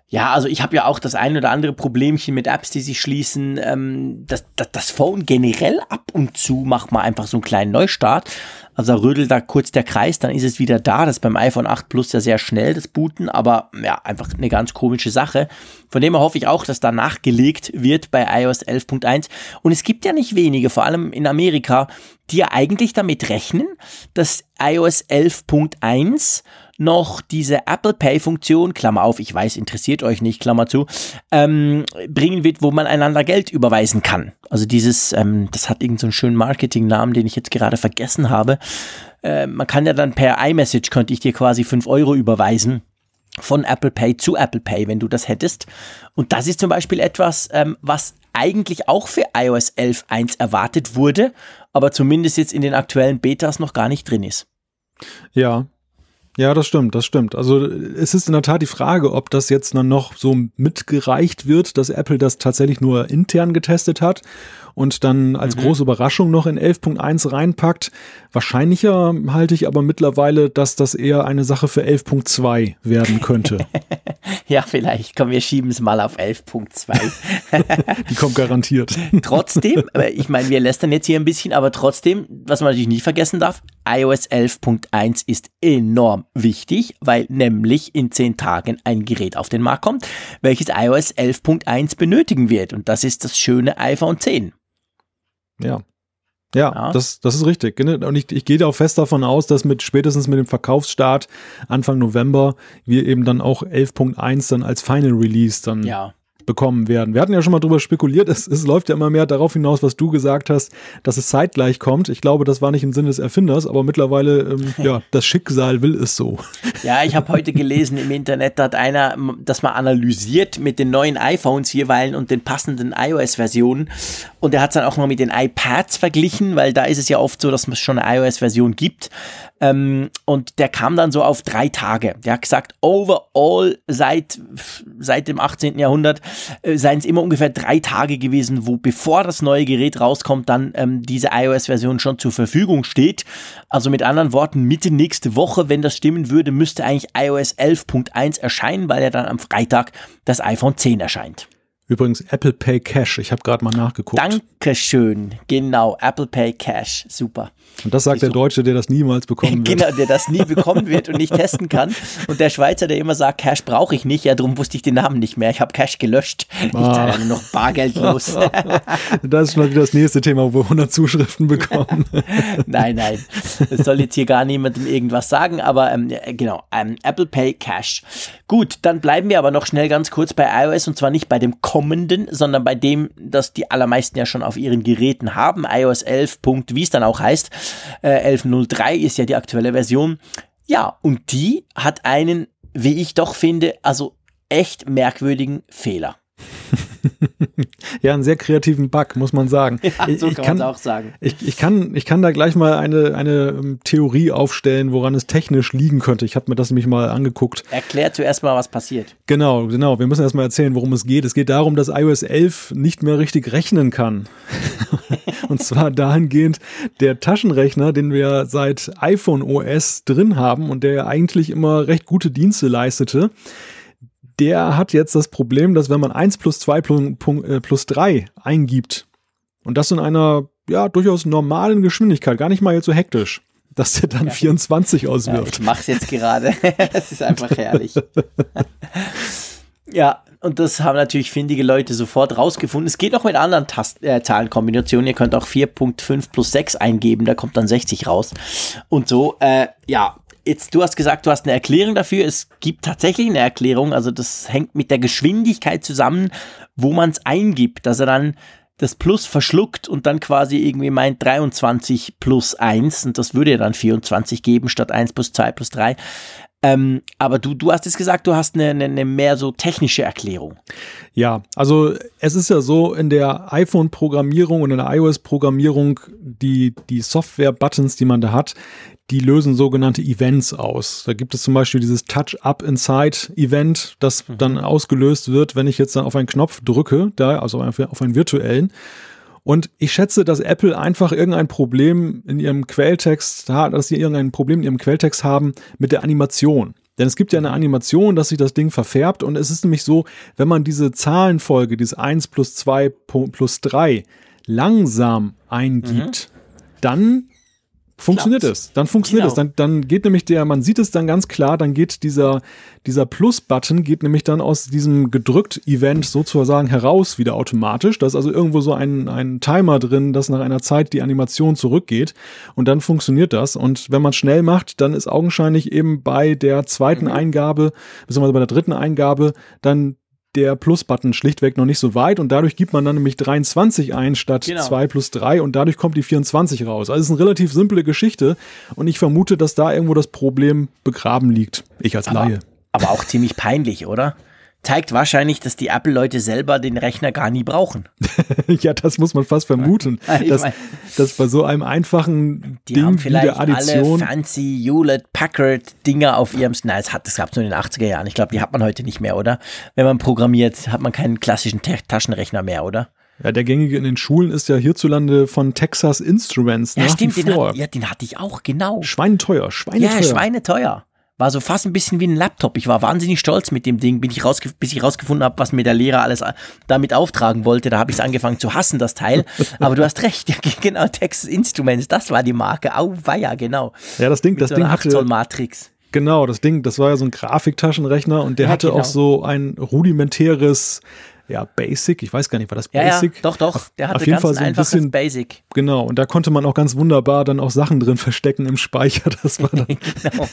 Speaker 3: Ja, also ich habe ja auch das ein oder andere Problemchen mit Apps, die sich schließen. Ähm, das, das, das Phone generell ab und zu macht man einfach so einen kleinen Neustart. Also rödelt da kurz der Kreis, dann ist es wieder da. Das ist beim iPhone 8 Plus ja sehr schnell, das Booten, aber ja, einfach eine ganz komische Sache. Von dem her hoffe ich auch, dass da nachgelegt wird bei iOS 11.1. Und es gibt ja nicht wenige, vor allem in Amerika, die ja eigentlich damit rechnen, dass iOS 11.1 noch diese Apple Pay Funktion, Klammer auf, ich weiß, interessiert euch nicht, Klammer zu, ähm, bringen wird, wo man einander Geld überweisen kann. Also dieses, ähm, das hat irgendeinen so schönen Marketingnamen, den ich jetzt gerade vergessen habe. Äh, man kann ja dann per iMessage, könnte ich dir quasi 5 Euro überweisen von Apple Pay zu Apple Pay, wenn du das hättest. Und das ist zum Beispiel etwas, ähm, was eigentlich auch für iOS 11.1 erwartet wurde, aber zumindest jetzt in den aktuellen Betas noch gar nicht drin ist.
Speaker 2: Ja, ja, das stimmt, das stimmt. Also es ist in der Tat die Frage, ob das jetzt dann noch so mitgereicht wird, dass Apple das tatsächlich nur intern getestet hat und dann als mhm. große Überraschung noch in 11.1 reinpackt. Wahrscheinlicher halte ich aber mittlerweile, dass das eher eine Sache für 11.2 werden könnte.
Speaker 3: ja, vielleicht. Komm, wir schieben es mal auf 11.2.
Speaker 2: Die kommt garantiert.
Speaker 3: trotzdem, ich meine, wir lästern jetzt hier ein bisschen, aber trotzdem, was man natürlich nicht vergessen darf, iOS 11.1 ist enorm wichtig, weil nämlich in zehn Tagen ein Gerät auf den Markt kommt, welches iOS 11.1 benötigen wird. Und das ist das schöne iPhone 10.
Speaker 2: Ja. Ja, ja, Das, das ist richtig. Und ich, ich gehe auch fest davon aus, dass mit spätestens mit dem Verkaufsstart Anfang November wir eben dann auch 11.1 dann als Final Release dann
Speaker 3: ja.
Speaker 2: Bekommen werden. Wir hatten ja schon mal drüber spekuliert, es, es läuft ja immer mehr darauf hinaus, was du gesagt hast, dass es zeitgleich kommt. Ich glaube, das war nicht im Sinne des Erfinders, aber mittlerweile, ähm, ja, das Schicksal will es so.
Speaker 3: Ja, ich habe heute gelesen im Internet, da hat einer das mal analysiert mit den neuen iPhones jeweils und den passenden iOS-Versionen und er hat es dann auch noch mit den iPads verglichen, weil da ist es ja oft so, dass es schon eine iOS-Version gibt ähm, und der kam dann so auf drei Tage. Der hat gesagt, overall seit, seit dem 18. Jahrhundert äh, seien es immer ungefähr drei Tage gewesen, wo bevor das neue Gerät rauskommt, dann ähm, diese iOS-Version schon zur Verfügung steht. Also mit anderen Worten, Mitte nächste Woche, wenn das stimmen würde, müsste eigentlich iOS 11.1 erscheinen, weil ja dann am Freitag das iPhone 10 erscheint.
Speaker 2: Übrigens Apple Pay Cash. Ich habe gerade mal nachgeguckt.
Speaker 3: Dankeschön. Genau, Apple Pay Cash. Super.
Speaker 2: Und das sagt der Deutsche, der das niemals bekommen
Speaker 3: wird. Genau, der das nie bekommen wird und nicht testen kann. Und der Schweizer, der immer sagt, Cash brauche ich nicht. Ja, darum wusste ich den Namen nicht mehr. Ich habe Cash gelöscht. Ah. Ich zahle nur noch bargeldlos.
Speaker 2: das ist mal wieder das nächste Thema, wo wir 100 Zuschriften bekommen.
Speaker 3: nein, nein. Das soll jetzt hier gar niemandem irgendwas sagen. Aber ähm, genau, ähm, Apple Pay Cash. Gut, dann bleiben wir aber noch schnell ganz kurz bei iOS und zwar nicht bei dem kommenden, sondern bei dem, das die allermeisten ja schon auf ihren Geräten haben. iOS 11. wie es dann auch heißt. Äh, 11.03 ist ja die aktuelle Version. Ja, und die hat einen, wie ich doch finde, also echt merkwürdigen Fehler.
Speaker 2: ja, einen sehr kreativen Bug, muss man sagen.
Speaker 3: Ja, so ich, kann man auch sagen.
Speaker 2: Ich, ich, kann, ich kann da gleich mal eine, eine ähm, Theorie aufstellen, woran es technisch liegen könnte. Ich habe mir das nämlich mal angeguckt.
Speaker 3: Erklär zuerst mal, was passiert.
Speaker 2: Genau, genau. Wir müssen erst mal erzählen, worum es geht. Es geht darum, dass iOS 11 nicht mehr richtig rechnen kann. Und zwar dahingehend, der Taschenrechner, den wir seit iPhone OS drin haben und der ja eigentlich immer recht gute Dienste leistete, der hat jetzt das Problem, dass wenn man 1 plus 2 äh, plus 3 eingibt und das in einer ja durchaus normalen Geschwindigkeit, gar nicht mal jetzt so hektisch, dass der dann ja. 24 auswirft.
Speaker 3: Ja, ich mach's jetzt gerade. das ist einfach herrlich. ja, und das haben natürlich findige Leute sofort rausgefunden. Es geht auch mit anderen Tast äh, Zahlenkombinationen. Ihr könnt auch 4.5 plus 6 eingeben, da kommt dann 60 raus. Und so, äh, ja, jetzt, du hast gesagt, du hast eine Erklärung dafür. Es gibt tatsächlich eine Erklärung. Also das hängt mit der Geschwindigkeit zusammen, wo man es eingibt, dass er dann das Plus verschluckt und dann quasi irgendwie meint 23 plus 1 und das würde ja dann 24 geben statt 1 plus 2 plus 3. Ähm, aber du, du hast jetzt gesagt, du hast eine, eine, eine, mehr so technische Erklärung.
Speaker 2: Ja, also es ist ja so in der iPhone-Programmierung und in der iOS-Programmierung, die, die Software-Buttons, die man da hat, die lösen sogenannte Events aus. Da gibt es zum Beispiel dieses Touch-Up-Inside-Event, das mhm. dann ausgelöst wird, wenn ich jetzt dann auf einen Knopf drücke, da, also auf einen virtuellen. Und ich schätze, dass Apple einfach irgendein Problem in ihrem Quelltext hat, dass sie irgendein Problem in ihrem Quelltext haben mit der Animation. Denn es gibt ja eine Animation, dass sich das Ding verfärbt und es ist nämlich so, wenn man diese Zahlenfolge, dieses 1 plus 2 plus 3 langsam eingibt, mhm. dann funktioniert es. Dann funktioniert genau. es. Dann, dann geht nämlich der, man sieht es dann ganz klar, dann geht dieser, dieser Plus-Button geht nämlich dann aus diesem gedrückt-Event sozusagen heraus wieder automatisch. Da ist also irgendwo so ein, ein Timer drin, dass nach einer Zeit die Animation zurückgeht und dann funktioniert das. Und wenn man schnell macht, dann ist augenscheinlich eben bei der zweiten mhm. Eingabe, beziehungsweise bei der dritten Eingabe, dann der Plus-Button schlichtweg noch nicht so weit und dadurch gibt man dann nämlich 23 ein statt genau. 2 plus 3 und dadurch kommt die 24 raus. Also es ist eine relativ simple Geschichte und ich vermute, dass da irgendwo das Problem begraben liegt. Ich als
Speaker 3: aber,
Speaker 2: Laie.
Speaker 3: Aber auch ziemlich peinlich, oder? Zeigt wahrscheinlich, dass die Apple-Leute selber den Rechner gar nie brauchen.
Speaker 2: ja, das muss man fast vermuten. dass, dass bei so einem einfachen
Speaker 3: die
Speaker 2: Ding
Speaker 3: haben vielleicht
Speaker 2: wie der Addition.
Speaker 3: alle fancy Hewlett-Packard-Dinger auf ihrem, na, es, hat, das gab es nur in den 80er Jahren. Ich glaube, die hat man heute nicht mehr, oder? Wenn man programmiert, hat man keinen klassischen Taschenrechner mehr, oder?
Speaker 2: Ja, der gängige in den Schulen ist ja hierzulande von Texas Instruments.
Speaker 3: Ja, stimmt, den, hat, ja, den hatte ich auch, genau.
Speaker 2: Schweineteuer, schweineteuer.
Speaker 3: Ja, schweineteuer war so fast ein bisschen wie ein Laptop. Ich war wahnsinnig stolz mit dem Ding, bin ich rausge bis ich rausgefunden habe, was mir der Lehrer alles äh, damit auftragen wollte. Da habe ich es angefangen zu hassen, das Teil. Aber du hast recht, ja, genau, Texas Instruments, das war die Marke. Au, ja, genau.
Speaker 2: Ja, das Ding,
Speaker 3: mit
Speaker 2: das
Speaker 3: so
Speaker 2: Ding hatte,
Speaker 3: Matrix
Speaker 2: Genau, das Ding, das war ja so ein Grafiktaschenrechner und der
Speaker 3: Ja,
Speaker 2: hatte
Speaker 3: genau.
Speaker 2: auch so ein rudimentäres, ja, Basic, ich weiß gar nicht, war das
Speaker 3: Ja, ja,
Speaker 2: Basic?
Speaker 3: doch, doch. Der hatte
Speaker 2: auf jeden Fall so ein bisschen,
Speaker 3: Basic.
Speaker 2: genau, und da konnte man auch ganz wunderbar dann auch Sachen drin verstecken im Speicher. Das war, dann,
Speaker 3: Genau.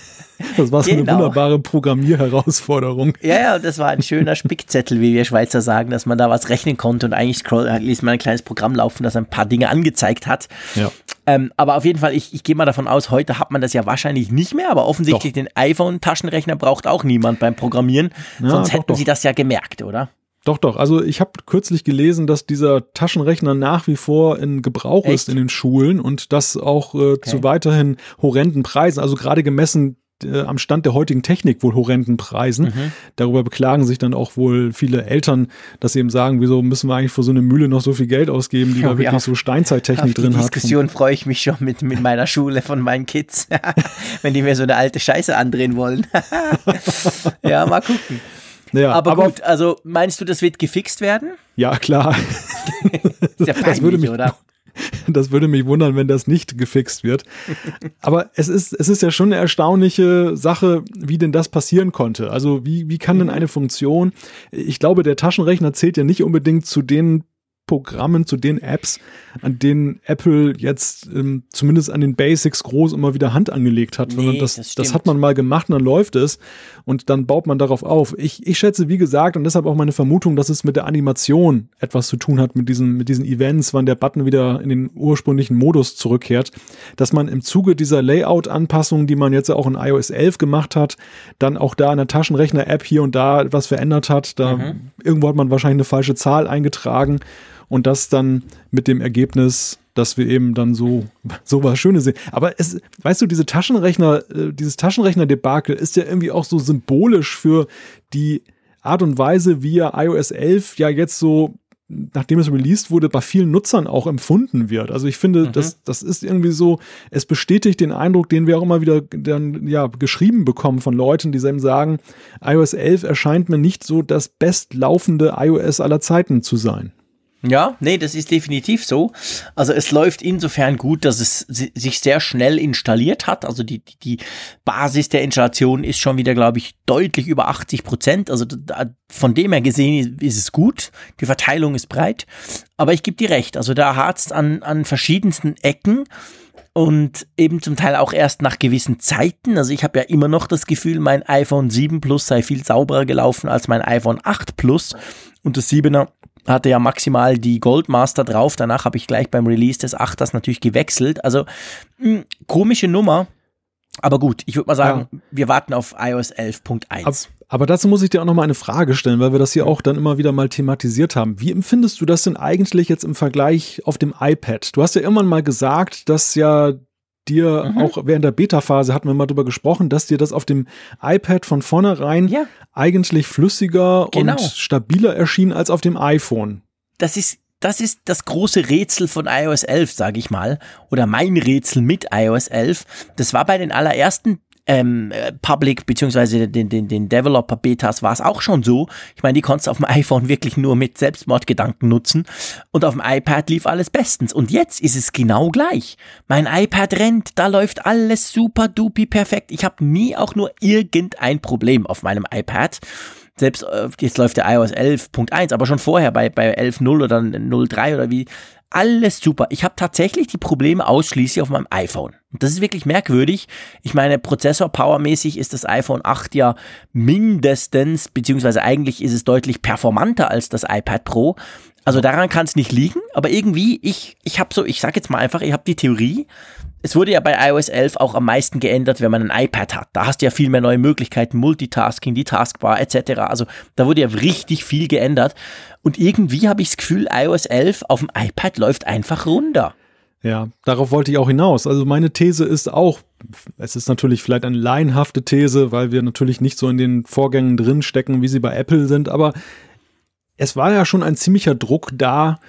Speaker 2: das war so eine
Speaker 3: Genau.
Speaker 2: wunderbare Programmierherausforderung.
Speaker 3: Ja, ja, und das war ein schöner Spickzettel, wie wir Schweizer sagen, dass man da was rechnen konnte und eigentlich scroll, äh, ließ man ein kleines Programm laufen, das ein paar Dinge angezeigt hat.
Speaker 2: Ja.
Speaker 3: Ähm, aber auf jeden Fall, ich, ich gehe mal davon aus, heute hat man das ja wahrscheinlich nicht mehr, aber offensichtlich den iPhone-Taschenrechner braucht auch niemand beim Programmieren.
Speaker 2: Ja,
Speaker 3: Sonst
Speaker 2: doch,
Speaker 3: hätten
Speaker 2: doch.
Speaker 3: sie das ja gemerkt, oder?
Speaker 2: Doch, doch. Also ich habe kürzlich gelesen, dass dieser Taschenrechner nach wie vor in Gebrauch
Speaker 3: Echt?
Speaker 2: ist in den Schulen und das auch äh, zu weiterhin horrenden Preisen, also gerade gemessen äh, am Stand der heutigen Technik wohl horrenden Preisen.
Speaker 3: Mhm.
Speaker 2: Darüber beklagen sich dann auch wohl viele Eltern, dass sie eben sagen, wieso müssen wir eigentlich für so eine Mühle noch so viel Geld ausgeben, die
Speaker 3: Ja,
Speaker 2: da wirklich
Speaker 3: ja.
Speaker 2: so Steinzeittechnik
Speaker 3: Auf die
Speaker 2: drin hat.
Speaker 3: Diskussion freue ich mich schon mit, mit meiner Schule von meinen Kids, wenn die mir so eine alte Scheiße andrehen wollen. ja, mal gucken.
Speaker 2: Ja,
Speaker 3: Aber, gut, also meinst du, das wird gefixt werden?
Speaker 2: Ja, klar.
Speaker 3: Ist ja peinlich,
Speaker 2: würde mich-
Speaker 3: oder?
Speaker 2: Das würde mich wundern, wenn das nicht gefixt wird. Aber es ist, es ist ja schon eine erstaunliche Sache, wie denn das passieren konnte. Also wie, wie kann denn eine Funktion, ich glaube, der Taschenrechner zählt ja nicht unbedingt zu den Programmen, zu den Apps, an denen Apple jetzt ähm, zumindest an den Basics groß immer wieder Hand angelegt hat,
Speaker 3: Nee,
Speaker 2: das,
Speaker 3: das
Speaker 2: das, hat man mal gemacht und dann läuft es und dann baut man darauf auf. Ich, ich schätze, wie gesagt, und deshalb auch meine Vermutung, dass es mit der Animation etwas zu tun hat, mit diesen, mit diesen Events, wann der Button wieder in den ursprünglichen Modus zurückkehrt, dass man im Zuge dieser Layout-Anpassungen, die man jetzt auch in iOS 11 gemacht hat, dann auch da in der Taschenrechner-App hier und da etwas verändert hat. Da
Speaker 3: Mhm.
Speaker 2: irgendwo hat man wahrscheinlich eine falsche Zahl eingetragen und das dann mit dem Ergebnis, dass wir eben dann so so was Schönes sehen. Aber es, weißt du, diese Taschenrechner, äh, dieses Taschenrechner-Debakel ist ja irgendwie auch so symbolisch für die Art und Weise, wie ja iOS 11 ja jetzt so nachdem es released wurde, bei vielen Nutzern auch empfunden wird. Also ich finde, das, das ist irgendwie so, es bestätigt den Eindruck, den wir auch immer wieder dann, ja, geschrieben bekommen von Leuten, die eben sagen, iOS 11 erscheint mir nicht so das bestlaufende iOS aller Zeiten zu sein.
Speaker 3: Ja, nee, das ist definitiv so. Also es läuft insofern gut, dass es si- sich sehr schnell installiert hat. Also die, die, die Basis der Installation ist schon wieder, glaube ich, deutlich über 80 Prozent. Also da, von dem her gesehen ist es gut. Die Verteilung ist breit. Aber ich gebe dir recht. Also da harzt an, an verschiedensten Ecken und eben zum Teil auch erst nach gewissen Zeiten. Also ich habe ja immer noch das Gefühl, mein iPhone 7 Plus sei viel sauberer gelaufen als mein iPhone 8 Plus. Und das 7er hatte ja maximal die Goldmaster drauf. Danach habe ich gleich beim Release des 8ers natürlich gewechselt. Also mh, komische Nummer. Aber gut, ich würde mal sagen, wir warten auf iOS 11.1.
Speaker 2: Ab, aber dazu muss ich dir auch noch mal eine Frage stellen, weil wir das hier auch dann immer wieder mal thematisiert haben. Wie empfindest du das denn eigentlich jetzt im Vergleich auf dem iPad? Du hast ja irgendwann mal gesagt, dass ja dir
Speaker 3: Mhm.
Speaker 2: auch während der Beta-Phase hatten wir mal drüber gesprochen, dass dir das auf dem iPad von vornherein
Speaker 3: Ja.
Speaker 2: eigentlich flüssiger
Speaker 3: Genau.
Speaker 2: und stabiler erschien als auf dem iPhone.
Speaker 3: das ist das ist das große Rätsel von iOS 11, sage ich mal, oder mein Rätsel mit iOS 11. Das war bei den allerersten ähm, äh, Public beziehungsweise den, den, den Developer Betas war es auch schon so. Ich meine, die konntest du auf dem iPhone wirklich nur mit Selbstmordgedanken nutzen und auf dem iPad lief alles bestens. Und jetzt ist es genau gleich. Mein iPad rennt, da läuft alles super dupi perfekt. Ich habe nie auch nur irgendein Problem auf meinem iPad. Selbst äh, jetzt läuft der iOS 11.1, aber schon vorher bei, bei 11.0 oder 0.3 oder wie. Alles super. Ich habe tatsächlich die Probleme ausschließlich auf meinem iPhone. Und das ist wirklich merkwürdig. Ich meine, Prozessor-Powermäßig ist das iPhone 8 ja mindestens, beziehungsweise eigentlich ist es deutlich performanter als das iPad Pro. Also daran kann es nicht liegen, aber irgendwie, ich, ich habe so, ich sag jetzt mal einfach, ich habe die Theorie, es wurde ja bei iOS 11 auch am meisten geändert, wenn man ein iPad hat. Da hast du ja viel mehr neue Möglichkeiten, Multitasking, die Taskbar etc. Also da wurde ja richtig viel geändert. Und irgendwie habe ich das Gefühl, iOS 11 auf dem iPad läuft einfach runter.
Speaker 2: Ja, darauf wollte ich auch hinaus. Also meine These ist auch, es ist natürlich vielleicht eine laienhafte These, weil wir natürlich nicht so in den Vorgängen drin stecken, wie sie bei Apple sind, aber es war ja schon ein ziemlicher Druck da,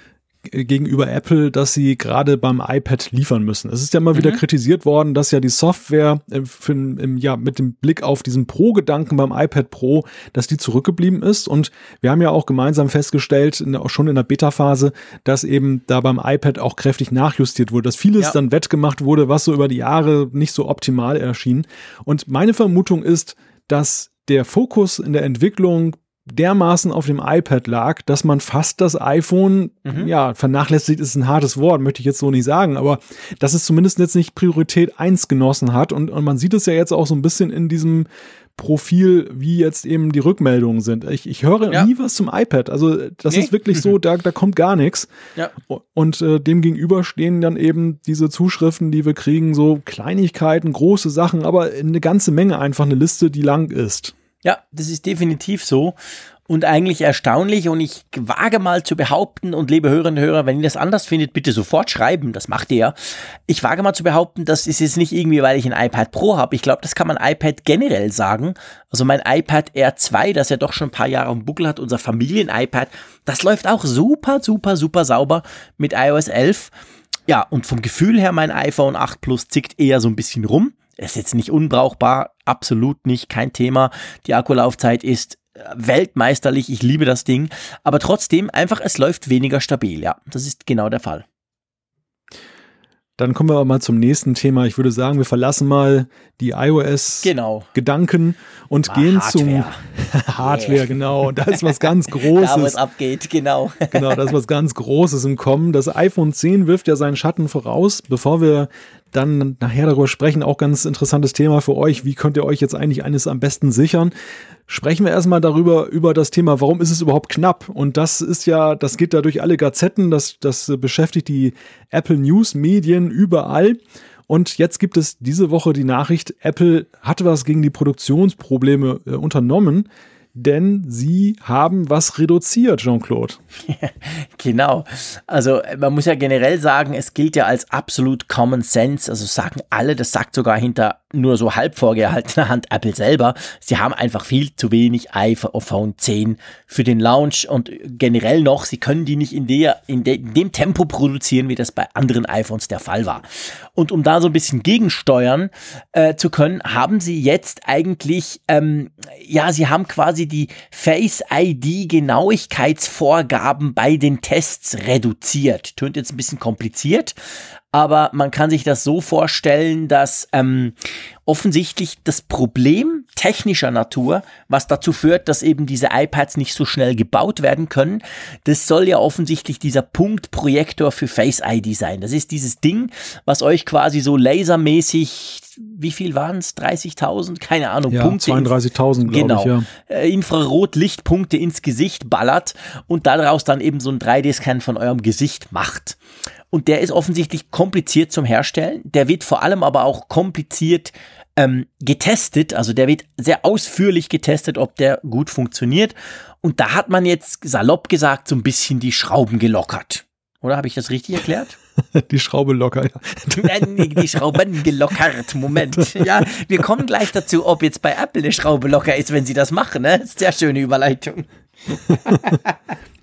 Speaker 2: gegenüber Apple, dass sie gerade beim iPad liefern müssen. Es ist ja immer wieder mhm. kritisiert worden, dass ja die Software äh, für, im, ja, mit dem Blick auf diesen Pro-Gedanken beim iPad Pro, dass die zurückgeblieben ist. Und wir haben ja auch gemeinsam festgestellt, in, auch schon in der Beta-Phase, dass eben da beim iPad auch kräftig nachjustiert wurde, dass vieles ja. dann wettgemacht wurde, was so über die Jahre nicht so optimal erschien. Und meine Vermutung ist, dass der Fokus in der Entwicklung dermaßen auf dem iPad lag, dass man fast das iPhone, mhm. ja, vernachlässigt ist ein hartes Wort, möchte ich jetzt so nicht sagen, aber dass es zumindest jetzt nicht Priorität eins genossen hat und, und man sieht es ja jetzt auch so ein bisschen in diesem Profil, wie jetzt eben die Rückmeldungen sind. Ich, ich höre ja. nie was zum iPad. Also das nee. ist wirklich so, da, da kommt gar nichts. Ja. Und äh, dem gegenüber stehen dann eben diese Zuschriften, die wir kriegen, so Kleinigkeiten, große Sachen, aber eine ganze Menge einfach eine Liste, die lang ist.
Speaker 3: Ja, das ist definitiv so und eigentlich erstaunlich und ich wage mal zu behaupten und liebe Hörerinnen und Hörer, wenn ihr das anders findet, bitte sofort schreiben, das macht ihr ja. Ich wage mal zu behaupten, das ist jetzt nicht irgendwie, weil ich ein iPad Pro habe. Ich glaube, das kann man iPad generell sagen. Also mein iPad Air 2, das ja doch schon ein paar Jahre am Buckel hat, unser Familien-iPad, das läuft auch super, super, super sauber mit iOS 11. Ja, und vom Gefühl her, mein iPhone 8 Plus zickt eher so ein bisschen rum. Ist jetzt nicht unbrauchbar, absolut nicht, kein Thema. Die Akkulaufzeit ist äh, weltmeisterlich, ich liebe das Ding, aber trotzdem einfach, es läuft weniger stabil, ja, das ist genau der Fall.
Speaker 2: Dann kommen wir aber mal zum nächsten Thema. Ich würde sagen, wir verlassen mal die iOS-Gedanken genau. und ah, gehen Hardware. zum Hardware, yeah. genau. Da ist was ganz Großes. da,
Speaker 3: wo es abgeht, genau.
Speaker 2: genau, da ist was ganz Großes im Kommen. Das iPhone 10 wirft ja seinen Schatten voraus. Bevor wir dann nachher darüber sprechen, auch ganz interessantes Thema für euch. Wie könnt ihr euch jetzt eigentlich eines am besten sichern? Sprechen wir erstmal darüber, über das Thema, warum ist es überhaupt knapp? Und das ist ja, das geht da durch alle Gazetten, das, das beschäftigt die Apple News Medien überall. Und jetzt gibt es diese Woche die Nachricht, Apple hatte was gegen die Produktionsprobleme äh, unternommen denn sie haben was reduziert, Jean-Claude.
Speaker 3: genau. Also man muss ja generell sagen, es gilt ja als absolut Common Sense. Also sagen alle, das sagt sogar hinter nur so halb vorgehaltener Hand Apple selber. Sie haben einfach viel zu wenig iPhone 10 für den Launch und generell noch, sie können die nicht in, der, in, de, in dem Tempo produzieren, wie das bei anderen iPhones der Fall war. Und um da so ein bisschen gegensteuern äh, zu können, haben sie jetzt eigentlich, ähm, ja, sie haben quasi die Face ID Genauigkeitsvorgaben bei den Tests reduziert. Tönt jetzt ein bisschen kompliziert, aber man kann sich das so vorstellen, dass ähm, offensichtlich das Problem technischer Natur, was dazu führt, dass eben diese iPads nicht so schnell gebaut werden können, das soll ja offensichtlich dieser Punktprojektor für Face ID sein. Das ist dieses Ding, was euch quasi so lasermäßig wie viel waren es? 30.000? Keine Ahnung.
Speaker 2: Ja, 32.000, glaube genau, ich. Ja.
Speaker 3: Äh, Infrarotlichtpunkte ins Gesicht ballert und daraus dann eben so ein 3D-Scan von eurem Gesicht macht. Und der ist offensichtlich kompliziert zum Herstellen. Der wird vor allem aber auch kompliziert ähm, getestet. Also der wird sehr ausführlich getestet, ob der gut funktioniert. Und da hat man jetzt salopp gesagt so ein bisschen die Schrauben gelockert. Oder habe ich das richtig erklärt?
Speaker 2: Die Schraube locker, ja.
Speaker 3: Die Schrauben gelockert. Moment. Ja, wir kommen gleich dazu, ob jetzt bei Apple eine Schraube locker ist, wenn sie das machen. Ne? Sehr schöne Überleitung.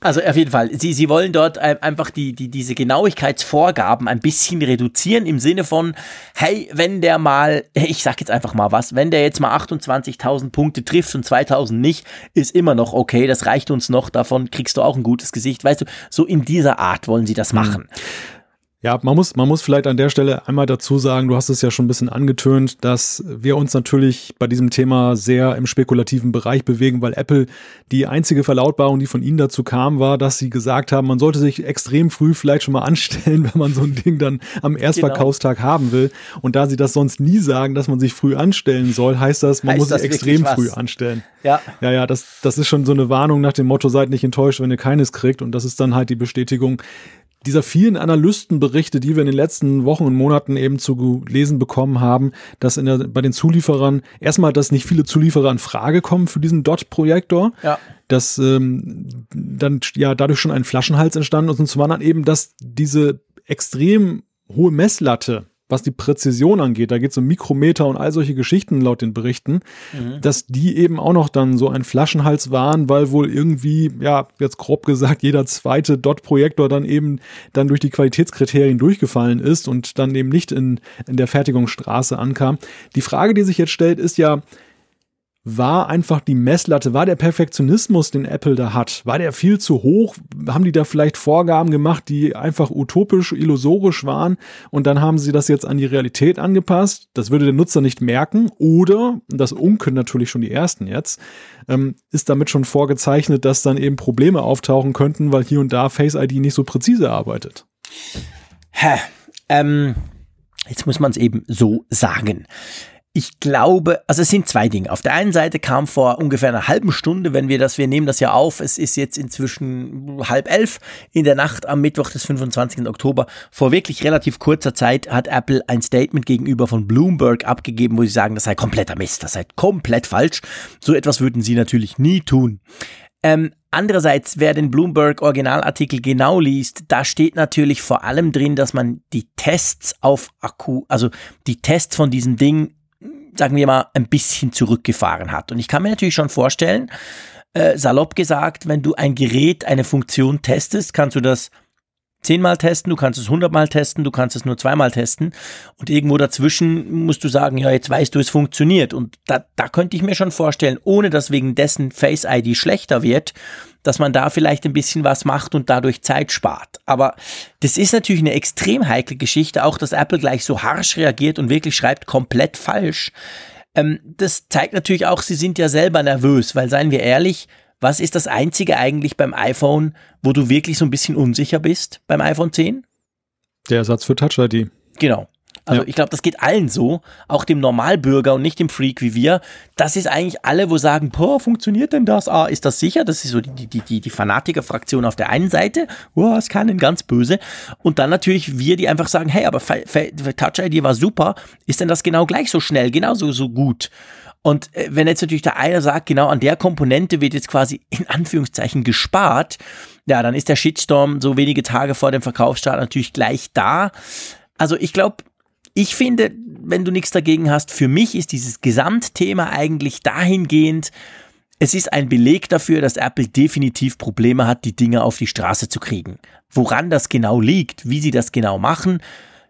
Speaker 3: Also auf jeden Fall, sie, sie wollen dort einfach die, die, diese Genauigkeitsvorgaben ein bisschen reduzieren im Sinne von, hey, wenn der mal, ich sag jetzt einfach mal was, wenn der jetzt mal 28.000 Punkte trifft und 2.000 nicht, ist immer noch okay, das reicht uns noch, davon kriegst du auch ein gutes Gesicht, weißt du, so in dieser Art wollen sie das mhm. machen. Mhm.
Speaker 2: Ja, man muss, man muss vielleicht an der Stelle einmal dazu sagen, du hast es ja schon ein bisschen angetönt, dass wir uns natürlich bei diesem Thema sehr im spekulativen Bereich bewegen, weil Apple die einzige Verlautbarung, die von ihnen dazu kam, war, dass sie gesagt haben, man sollte sich extrem früh vielleicht schon mal anstellen, wenn man so ein Ding dann am Erstverkaufstag genau. haben will. Und da sie das sonst nie sagen, dass man sich früh anstellen soll, heißt das, man heißt muss sich extrem früh anstellen. Ja. Ja, ja, das, das ist schon so eine Warnung nach dem Motto, seid nicht enttäuscht, wenn ihr keines kriegt. Und das ist dann halt die Bestätigung, dieser vielen Analystenberichte, die wir in den letzten Wochen und Monaten eben zu lesen bekommen haben, dass in der, bei den Zulieferern erstmal, dass nicht viele Zulieferer in Frage kommen für diesen Dot-Projektor, ja. dass ähm, dann ja dadurch schon ein Flaschenhals entstanden ist und zum anderen eben, dass diese extrem hohe Messlatte was die Präzision angeht, da geht es um Mikrometer und all solche Geschichten laut den Berichten, mhm. dass die eben auch noch dann so ein Flaschenhals waren, weil wohl irgendwie, ja, jetzt grob gesagt, jeder zweite Dot-Projektor dann eben dann durch die Qualitätskriterien durchgefallen ist und dann eben nicht in, in der Fertigungsstraße ankam. Die Frage, die sich jetzt stellt, ist ja, war einfach die Messlatte, war der Perfektionismus, den Apple da hat, war der viel zu hoch? Haben die da vielleicht Vorgaben gemacht, die einfach utopisch, illusorisch waren und dann haben sie das jetzt an die Realität angepasst? Das würde der Nutzer nicht merken oder, das unken natürlich schon die ersten jetzt, ähm, ist damit schon vorgezeichnet, dass dann eben Probleme auftauchen könnten, weil hier und da Face ID nicht so präzise arbeitet.
Speaker 3: Hä? Ähm, jetzt muss man es eben so sagen. Ich glaube, also es sind zwei Dinge. Auf der einen Seite kam vor ungefähr einer halben Stunde, wenn wir das, wir nehmen das ja auf, es ist jetzt inzwischen halb elf in der Nacht am Mittwoch des 25. Oktober. Vor wirklich relativ kurzer Zeit hat Apple ein Statement gegenüber von Bloomberg abgegeben, wo sie sagen, das sei kompletter Mist, das sei komplett falsch. So etwas würden sie natürlich nie tun. Ähm, andererseits, wer den Bloomberg Originalartikel genau liest, da steht natürlich vor allem drin, dass man die Tests auf Akku, also die Tests von diesem Ding sagen wir mal, ein bisschen zurückgefahren hat. Und ich kann mir natürlich schon vorstellen, äh, salopp gesagt, wenn du ein Gerät, eine Funktion testest, kannst du das zehnmal testen, du kannst es hundertmal testen, du kannst es nur zweimal testen und irgendwo dazwischen musst du sagen, ja, jetzt weißt du, es funktioniert. Und da, da könnte ich mir schon vorstellen, ohne dass wegen dessen Face ID schlechter wird, dass man da vielleicht ein bisschen was macht und dadurch Zeit spart. Aber das ist natürlich eine extrem heikle Geschichte, auch dass Apple gleich so harsch reagiert und wirklich schreibt komplett falsch. Ähm, das zeigt natürlich auch, sie sind ja selber nervös, weil seien wir ehrlich, was ist das Einzige eigentlich beim iPhone, wo du wirklich so ein bisschen unsicher bist beim iPhone 10?
Speaker 2: Der Ersatz für Touch ID.
Speaker 3: Genau. Also ja. ich glaube, das geht allen so, auch dem Normalbürger und nicht dem Freak wie wir. Das ist eigentlich alle, wo sagen, boah, funktioniert denn das? Ah, ist das sicher? Das ist so die, die, die, die Fanatiker-Fraktion auf der einen Seite. Boah, es kann denn ganz böse. Und dann natürlich wir, die einfach sagen, hey, aber Touch ID war super. Ist denn das genau gleich so schnell, genauso so gut? Und äh, wenn jetzt natürlich der eine sagt, genau an der Komponente wird jetzt quasi in Anführungszeichen gespart, ja, dann ist der Shitstorm so wenige Tage vor dem Verkaufsstart natürlich gleich da. Also ich glaube, ich finde, wenn du nichts dagegen hast, für mich ist dieses Gesamtthema eigentlich dahingehend, es ist ein Beleg dafür, dass Apple definitiv Probleme hat, die Dinge auf die Straße zu kriegen. Woran das genau liegt, wie sie das genau machen,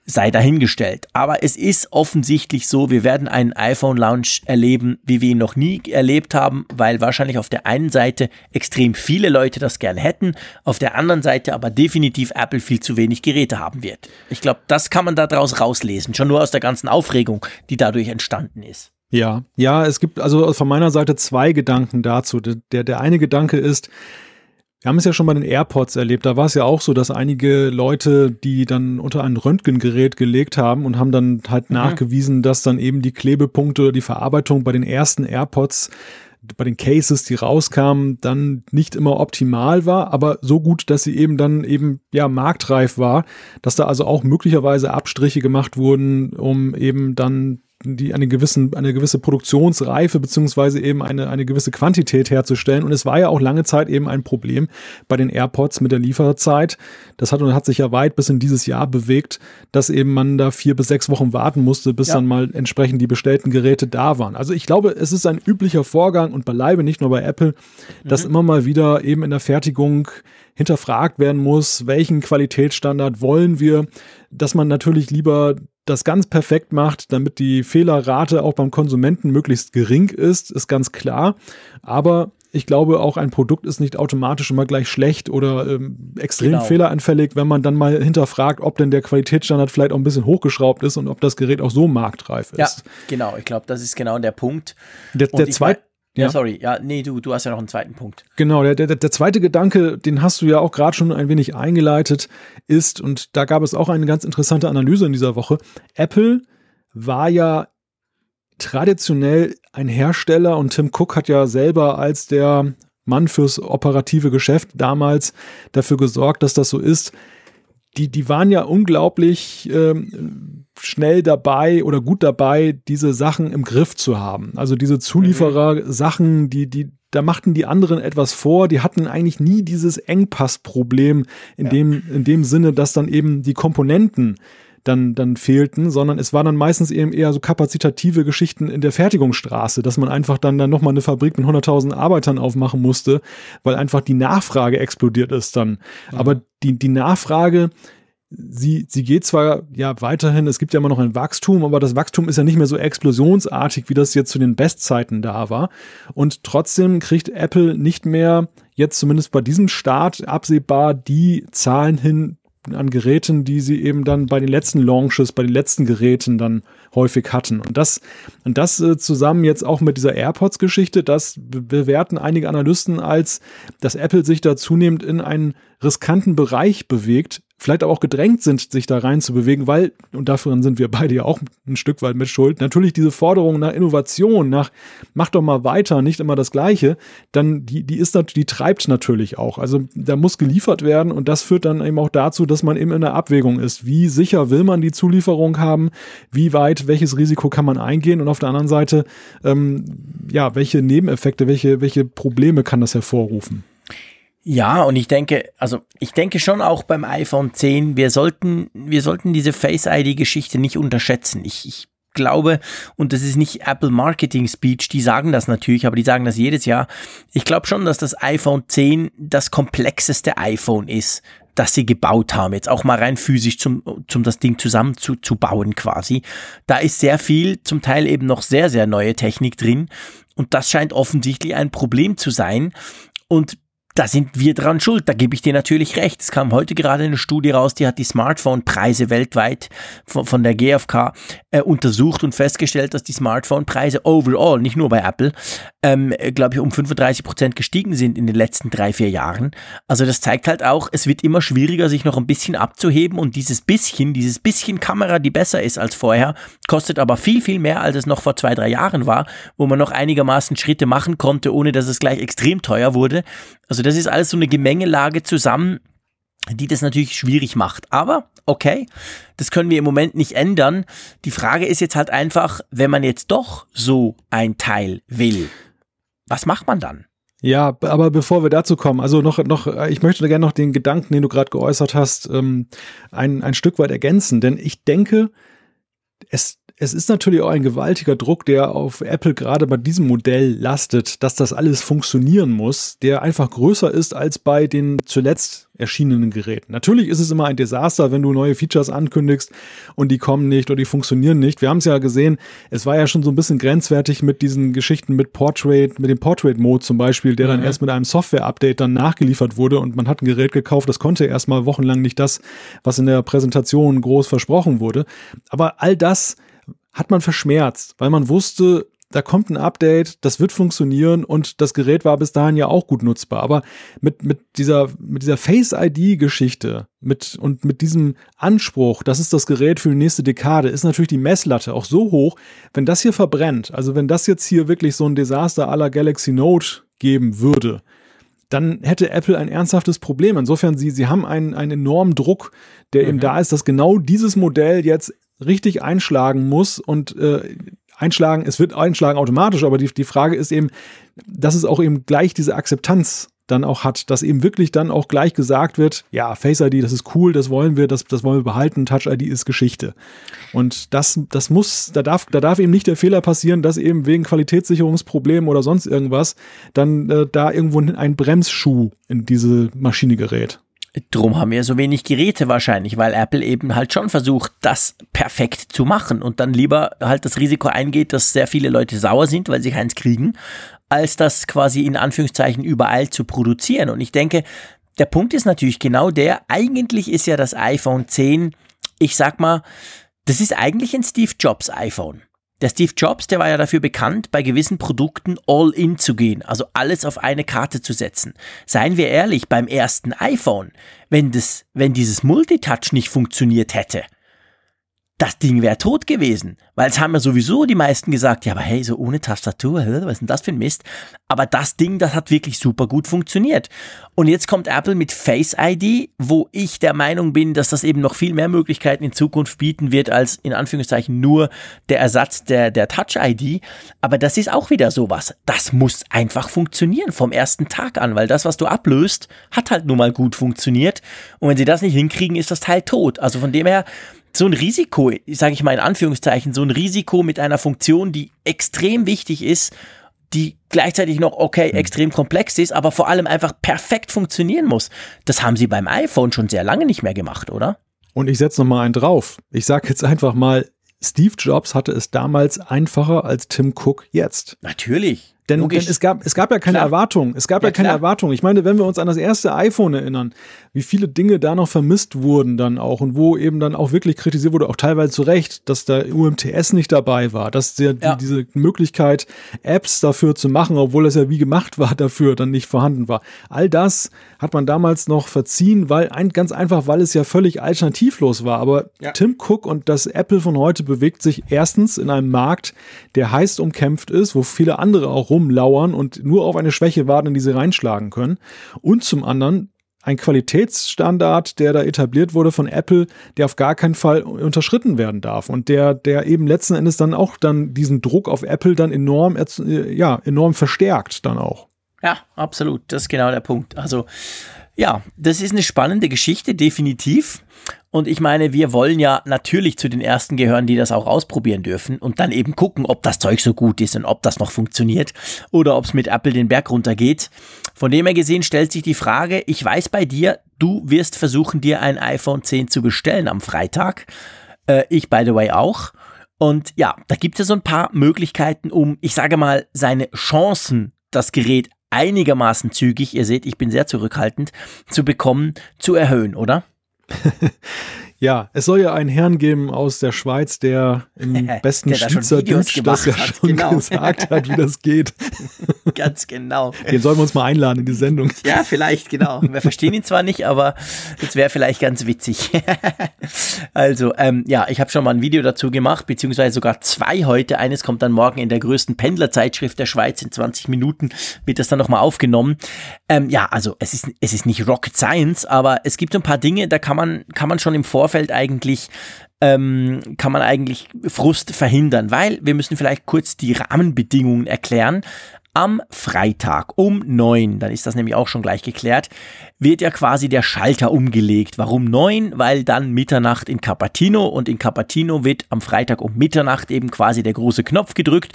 Speaker 3: sei dahingestellt. Aber es ist offensichtlich so, wir werden einen iPhone-Launch erleben, wie wir ihn noch nie erlebt haben, weil wahrscheinlich auf der einen Seite extrem viele Leute das gerne hätten, auf der anderen Seite aber definitiv Apple viel zu wenig Geräte haben wird. Ich glaube, das kann man daraus rauslesen, schon nur aus der ganzen Aufregung, die dadurch entstanden ist.
Speaker 2: Ja, ja, es gibt also von meiner Seite zwei Gedanken dazu. Der, der eine Gedanke ist, wir haben es ja schon bei den AirPods erlebt. Da war es ja auch so, dass einige Leute, die dann unter ein Röntgengerät gelegt haben und haben dann halt mhm. nachgewiesen, dass dann eben die Klebepunkte oder die Verarbeitung bei den ersten AirPods bei den Cases, die rauskamen, dann nicht immer optimal war, aber so gut, dass sie eben dann eben ja marktreif war, dass da also auch möglicherweise Abstriche gemacht wurden, um eben dann die eine gewissen eine gewisse Produktionsreife beziehungsweise eben eine eine gewisse Quantität herzustellen und es war ja auch lange Zeit eben ein Problem bei den AirPods mit der Lieferzeit. Das hat und hat sich ja weit bis in dieses Jahr bewegt, dass eben man da vier bis sechs Wochen warten musste, bis ja. dann mal entsprechend die bestellten Geräte da waren. Also ich glaube, es ist ein üblicher Vorgang und beileibe nicht nur bei Apple, dass mhm. immer mal wieder eben in der Fertigung hinterfragt werden muss, welchen Qualitätsstandard wollen wir, dass man natürlich lieber das ganz perfekt macht, damit die Fehlerrate auch beim Konsumenten möglichst gering ist, ist ganz klar. Aber ich glaube, auch ein Produkt ist nicht automatisch immer gleich schlecht oder ähm, extrem genau. fehleranfällig, wenn man dann mal hinterfragt, ob denn der Qualitätsstandard vielleicht auch ein bisschen hochgeschraubt ist und ob das Gerät auch so marktreif ist.
Speaker 3: Ja, genau. Ich glaube, das ist genau der Punkt.
Speaker 2: Der, der zweite
Speaker 3: ja, ja, sorry. Ja, nee, du, du hast ja noch einen zweiten Punkt.
Speaker 2: Genau, der, der, der zweite Gedanke, den hast du ja auch gerade schon ein wenig eingeleitet, ist, und da gab es auch eine ganz interessante Analyse in dieser Woche, Apple war ja traditionell ein Hersteller und Tim Cook hat ja selber als der Mann fürs operative Geschäft damals dafür gesorgt, dass das so ist. Die, die waren ja unglaublich ähm, schnell dabei oder gut dabei, diese Sachen im Griff zu haben. Also diese Zulieferer-Sachen, die, die, da machten die anderen etwas vor, die hatten eigentlich nie dieses Engpassproblem in, ja. dem, in dem Sinne, dass dann eben die Komponenten dann, dann fehlten, sondern es waren dann meistens eben eher so kapazitative Geschichten in der Fertigungsstraße, dass man einfach dann, dann nochmal eine Fabrik mit 100.000 Arbeitern aufmachen musste, weil einfach die Nachfrage explodiert ist dann. Mhm. Aber die, die Nachfrage, sie, sie geht zwar ja weiterhin, es gibt ja immer noch ein Wachstum, aber das Wachstum ist ja nicht mehr so explosionsartig, wie das jetzt zu den Bestzeiten da war. Und trotzdem kriegt Apple nicht mehr jetzt zumindest bei diesem Start absehbar die Zahlen hin, an Geräten, die sie eben dann bei den letzten Launches, bei den letzten Geräten dann häufig hatten. Und das, und das äh, zusammen jetzt auch mit dieser AirPods-Geschichte, das bewerten einige Analysten als, dass Apple sich da zunehmend in einen riskanten Bereich bewegt, vielleicht auch gedrängt sind, sich da rein zu bewegen, weil, und dafür sind wir beide ja auch ein Stück weit mit Schuld, natürlich diese Forderung nach Innovation, nach mach doch mal weiter, nicht immer das Gleiche, dann die, die ist die treibt natürlich auch. Also da muss geliefert werden und das führt dann eben auch dazu, dass man eben in der Abwägung ist. Wie sicher will man die Zulieferung haben? Wie weit, welches Risiko kann man eingehen? Und auf der anderen Seite, ähm, ja, welche Nebeneffekte, welche, welche Probleme kann das hervorrufen?
Speaker 3: Ja, und ich denke, also ich denke schon auch beim iPhone 10, wir sollten, wir sollten diese Face ID Geschichte nicht unterschätzen. Ich, ich glaube, und das ist nicht Apple Marketing Speech, die sagen das natürlich, aber die sagen das jedes Jahr. Ich glaube schon, dass das iPhone 10 das komplexeste iPhone ist, das sie gebaut haben. Jetzt auch mal rein physisch zum, zum das Ding zusammen zu, zu bauen quasi. Da ist sehr viel, zum Teil eben noch sehr, sehr neue Technik drin. Und das scheint offensichtlich ein Problem zu sein. Und da sind wir dran schuld. Da gebe ich dir natürlich recht. Es kam heute gerade eine Studie raus, die hat die Smartphone-Preise weltweit von, von der GfK äh, untersucht und festgestellt, dass die Smartphone-Preise overall, nicht nur bei Apple, ähm, glaube ich, um 35 Prozent gestiegen sind in den letzten drei, vier Jahren. Also das zeigt halt auch, es wird immer schwieriger, sich noch ein bisschen abzuheben und dieses bisschen, dieses bisschen Kamera, die besser ist als vorher, kostet aber viel, viel mehr, als es noch vor zwei, drei Jahren war, wo man noch einigermaßen Schritte machen konnte, ohne dass es gleich extrem teuer wurde. Also das ist alles so eine Gemengelage zusammen, die das natürlich schwierig macht. Aber okay, das können wir im Moment nicht ändern. Die Frage ist jetzt halt einfach, wenn man jetzt doch so ein Teil will, was macht man dann?
Speaker 2: Ja, aber bevor wir dazu kommen, also noch, noch, ich möchte gerne noch den Gedanken, den du gerade geäußert hast, ähm, ein, ein Stück weit ergänzen, denn ich denke, es es ist natürlich auch ein gewaltiger Druck, der auf Apple gerade bei diesem Modell lastet, dass das alles funktionieren muss, der einfach größer ist als bei den zuletzt erschienenen Geräten. Natürlich ist es immer ein Desaster, wenn du neue Features ankündigst und die kommen nicht oder die funktionieren nicht. Wir haben es ja gesehen, es war ja schon so ein bisschen grenzwertig mit diesen Geschichten mit Portrait, mit dem Portrait-Mode zum Beispiel, der dann mhm. erst mit einem Software-Update dann nachgeliefert wurde und man hat ein Gerät gekauft, das konnte erstmal wochenlang nicht das, was in der Präsentation groß versprochen wurde. Aber all das hat man verschmerzt, weil man wusste, da kommt ein Update, das wird funktionieren und das Gerät war bis dahin ja auch gut nutzbar. Aber mit, mit dieser, mit dieser Face-ID-Geschichte mit, und mit diesem Anspruch, das ist das Gerät für die nächste Dekade, ist natürlich die Messlatte auch so hoch, wenn das hier verbrennt, also wenn das jetzt hier wirklich so ein Desaster aller Galaxy Note geben würde, dann hätte Apple ein ernsthaftes Problem. Insofern, sie, sie haben einen, einen enormen Druck, der mhm. eben da ist, dass genau dieses Modell jetzt richtig einschlagen muss und äh, einschlagen, es wird einschlagen automatisch, aber die, die Frage ist eben, dass es auch eben gleich diese Akzeptanz dann auch hat, dass eben wirklich dann auch gleich gesagt wird, ja, Face ID, das ist cool, das wollen wir, das, das wollen wir behalten, Touch ID ist Geschichte. Und das, das muss, da darf, da darf eben nicht der Fehler passieren, dass eben wegen Qualitätssicherungsproblemen oder sonst irgendwas dann äh, da irgendwo ein Bremsschuh in diese Maschine gerät.
Speaker 3: Drum haben wir so wenig Geräte wahrscheinlich, weil Apple eben halt schon versucht, das perfekt zu machen und dann lieber halt das Risiko eingeht, dass sehr viele Leute sauer sind, weil sie keins kriegen, als das quasi in Anführungszeichen überall zu produzieren. Und ich denke, der Punkt ist natürlich genau der, eigentlich ist ja das iPhone 10, ich sag mal, das ist eigentlich ein Steve Jobs iPhone. Der Steve Jobs, der war ja dafür bekannt, bei gewissen Produkten all in zu gehen, also alles auf eine Karte zu setzen. Seien wir ehrlich, beim ersten iPhone, wenn das, wenn dieses Multitouch nicht funktioniert hätte, das Ding wäre tot gewesen. Weil es haben ja sowieso die meisten gesagt, ja, aber hey, so ohne Tastatur, was ist denn das für ein Mist? Aber das Ding, das hat wirklich super gut funktioniert. Und jetzt kommt Apple mit Face ID, wo ich der Meinung bin, dass das eben noch viel mehr Möglichkeiten in Zukunft bieten wird, als in Anführungszeichen nur der Ersatz der, der Touch ID. Aber das ist auch wieder sowas. Das muss einfach funktionieren vom ersten Tag an, weil das, was du ablöst, hat halt nun mal gut funktioniert. Und wenn sie das nicht hinkriegen, ist das Teil tot. Also von dem her, so ein Risiko, sage ich mal in Anführungszeichen, so ein Risiko mit einer Funktion, die extrem wichtig ist, die gleichzeitig noch okay, mhm. extrem komplex ist, aber vor allem einfach perfekt funktionieren muss. Das haben sie beim iPhone schon sehr lange nicht mehr gemacht, oder?
Speaker 2: Und ich setze noch mal einen drauf. Ich sage jetzt einfach mal, Steve Jobs hatte es damals einfacher als Tim Cook jetzt.
Speaker 3: Natürlich.
Speaker 2: Denn, denn, es, gab, es gab ja keine klar. Erwartung. Es gab ja, ja keine klar. Erwartung. Ich meine, wenn wir uns an das erste iPhone erinnern, wie viele Dinge da noch vermisst wurden dann auch und wo eben dann auch wirklich kritisiert wurde, auch teilweise zu Recht, dass da UMTS nicht dabei war, dass der, ja. die, diese Möglichkeit, Apps dafür zu machen, obwohl das ja wie gemacht war, dafür dann nicht vorhanden war. All das hat man damals noch verziehen, weil ein, ganz einfach, weil es ja völlig alternativlos war. Aber ja. Tim Cook und das Apple von heute bewegt sich erstens in einem Markt, der heiß umkämpft ist, wo viele andere auch rum rumlauern und nur auf eine Schwäche warten, in die sie reinschlagen können. Und zum anderen ein Qualitätsstandard, der da etabliert wurde von Apple, der auf gar keinen Fall unterschritten werden darf und der, der eben letzten Endes dann auch dann diesen Druck auf Apple dann enorm, äh, ja, enorm verstärkt dann auch.
Speaker 3: Ja, absolut. Das ist genau der Punkt. Also, ja, das ist eine spannende Geschichte, definitiv. Und ich meine, wir wollen ja natürlich zu den ersten gehören, die das auch ausprobieren dürfen und dann eben gucken, ob das Zeug so gut ist und ob das noch funktioniert oder ob es mit Apple den Berg runtergeht. Von dem her gesehen stellt sich die Frage, ich weiß bei dir, du wirst versuchen, dir ein iPhone 10 zu bestellen am Freitag. Äh, ich, by the way, auch. Und ja, da gibt es so ein paar Möglichkeiten, um, ich sage mal, seine Chancen, das Gerät einigermaßen zügig, ihr seht, ich bin sehr zurückhaltend, zu bekommen, zu erhöhen, oder?
Speaker 2: Ja, es soll ja einen Herrn geben aus der Schweiz, der im besten Schweizerdeutsch das ja schon genau. gesagt hat, wie das geht.
Speaker 3: Ganz genau.
Speaker 2: Den sollen wir uns mal einladen in die Sendung.
Speaker 3: Ja, vielleicht, genau. Wir verstehen ihn zwar nicht, aber es wäre vielleicht ganz witzig. also, ähm, ja, ich habe schon mal ein Video dazu gemacht, beziehungsweise sogar zwei heute. Eines kommt dann morgen in der größten Pendlerzeitschrift der Schweiz. In 20 Minuten wird das dann nochmal aufgenommen. Ähm, ja, also es ist, es ist nicht Rocket Science, aber es gibt ein paar Dinge, da kann man, kann man schon im Vorfeld Vorfeld eigentlich ähm, kann man eigentlich Frust verhindern, weil wir müssen vielleicht kurz die Rahmenbedingungen erklären. Am Freitag um neun, dann ist das nämlich auch schon gleich geklärt, wird ja quasi der Schalter umgelegt. Warum neun? Weil dann Mitternacht in Capatino und in Capatino wird am Freitag um Mitternacht eben quasi der große Knopf gedrückt,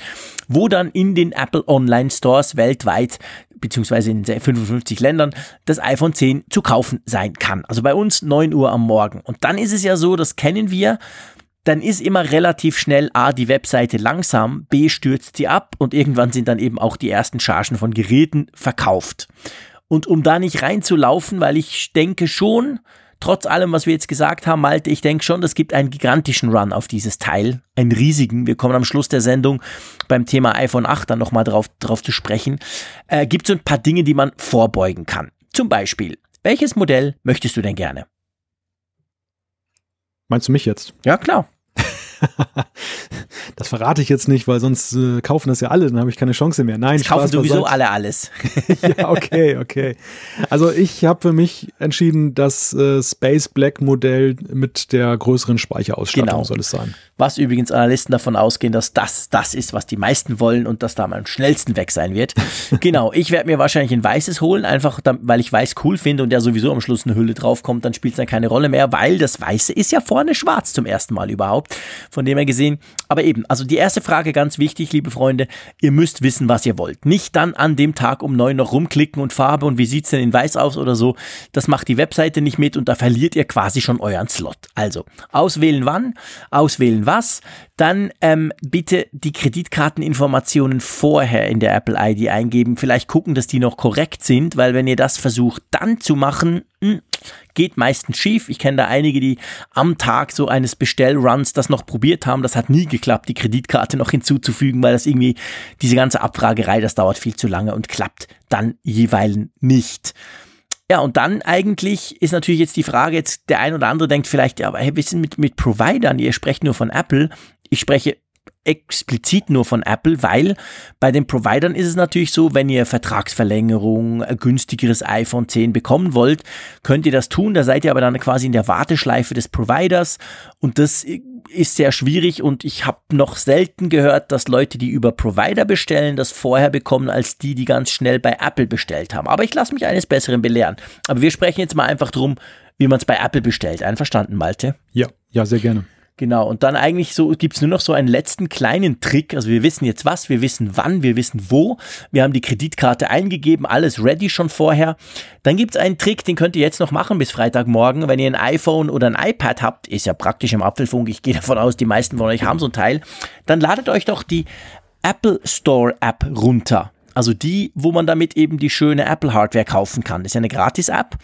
Speaker 3: wo dann in den Apple Online Stores weltweit beziehungsweise in 55 Ländern das iPhone 10 zu kaufen sein kann. Also bei uns 9 Uhr am Morgen. Und dann ist es ja so, das kennen wir, dann ist immer relativ schnell A, die Webseite langsam, B, stürzt sie ab und irgendwann sind dann eben auch die ersten Chargen von Geräten verkauft. Und um da nicht reinzulaufen, weil ich denke schon, trotz allem, was wir jetzt gesagt haben, Malte, ich denke schon, es gibt einen gigantischen Run auf dieses Teil, einen riesigen. Wir kommen am Schluss der Sendung beim Thema iPhone 8 dann nochmal drauf, drauf zu sprechen. Äh, gibt so ein paar Dinge, die man vorbeugen kann. Zum Beispiel, welches Modell möchtest du denn gerne?
Speaker 2: Meinst du mich jetzt?
Speaker 3: Ja, klar.
Speaker 2: das verrate ich jetzt nicht, weil sonst äh, kaufen das ja alle, dann habe ich keine Chance mehr. Nein,
Speaker 3: das kaufen sowieso beiseite. alle alles.
Speaker 2: ja, okay, okay. Also ich habe für mich entschieden, das äh, Space Black Modell mit der größeren Speicherausstattung genau. soll es sein.
Speaker 3: Was übrigens Analysten davon ausgehen, dass das das ist, was die meisten wollen und dass da am schnellsten weg sein wird. genau, ich werde mir wahrscheinlich ein weißes holen, einfach weil ich weiß cool finde und ja sowieso am Schluss eine Hülle draufkommt, dann spielt es dann keine Rolle mehr, weil das Weiße ist ja vorne schwarz zum ersten Mal überhaupt. Von dem her gesehen, aber eben, also die erste Frage ganz wichtig, liebe Freunde, ihr müsst wissen, was ihr wollt. Nicht dann an dem Tag um neun noch rumklicken und Farbe und wie sieht's denn in weiß aus oder so. Das macht die Webseite nicht mit und da verliert ihr quasi schon euren Slot. Also, auswählen wann, auswählen was, dann ähm, bitte die Kreditkarteninformationen vorher in der Apple ID eingeben. Vielleicht gucken, dass die noch korrekt sind, weil wenn ihr das versucht dann zu machen, hm, geht meistens schief. Ich kenne da einige, die am Tag so eines Bestellruns das noch probiert haben. Das hat nie geklappt, die Kreditkarte noch hinzuzufügen, weil das irgendwie, diese ganze Abfragerei, das dauert viel zu lange und klappt dann jeweils nicht. Ja, und dann eigentlich ist natürlich jetzt die Frage, jetzt der ein oder andere denkt vielleicht, ja, aber hey, wir sind mit, mit Providern, ihr sprecht nur von Apple. Ich spreche explizit nur von Apple, weil bei den Providern ist es natürlich so, wenn ihr Vertragsverlängerung, ein günstigeres iPhone 10 bekommen wollt, könnt ihr das tun. Da seid ihr aber dann quasi in der Warteschleife des Providers und das ist sehr schwierig und ich habe noch selten gehört, dass Leute, die über Provider bestellen, das vorher bekommen als die, die ganz schnell bei Apple bestellt haben. Aber ich lasse mich eines Besseren belehren. Aber wir sprechen jetzt mal einfach drum, wie man es bei Apple bestellt. Einverstanden, Malte?
Speaker 2: Ja, ja, sehr gerne.
Speaker 3: Genau, und dann eigentlich so gibt's nur noch so einen letzten kleinen Trick. Also wir wissen jetzt was, wir wissen wann, wir wissen wo. Wir haben die Kreditkarte eingegeben, alles ready schon vorher. Dann gibt's einen Trick, den könnt ihr jetzt noch machen bis Freitagmorgen. Wenn ihr ein iPhone oder ein iPad habt, ist ja praktisch im Apfelfunk, ich gehe davon aus, die meisten von euch haben so ein Teil, dann ladet euch doch die Apple Store App runter. Also die, wo man damit eben die schöne Apple Hardware kaufen kann. Das ist ja eine Gratis-App.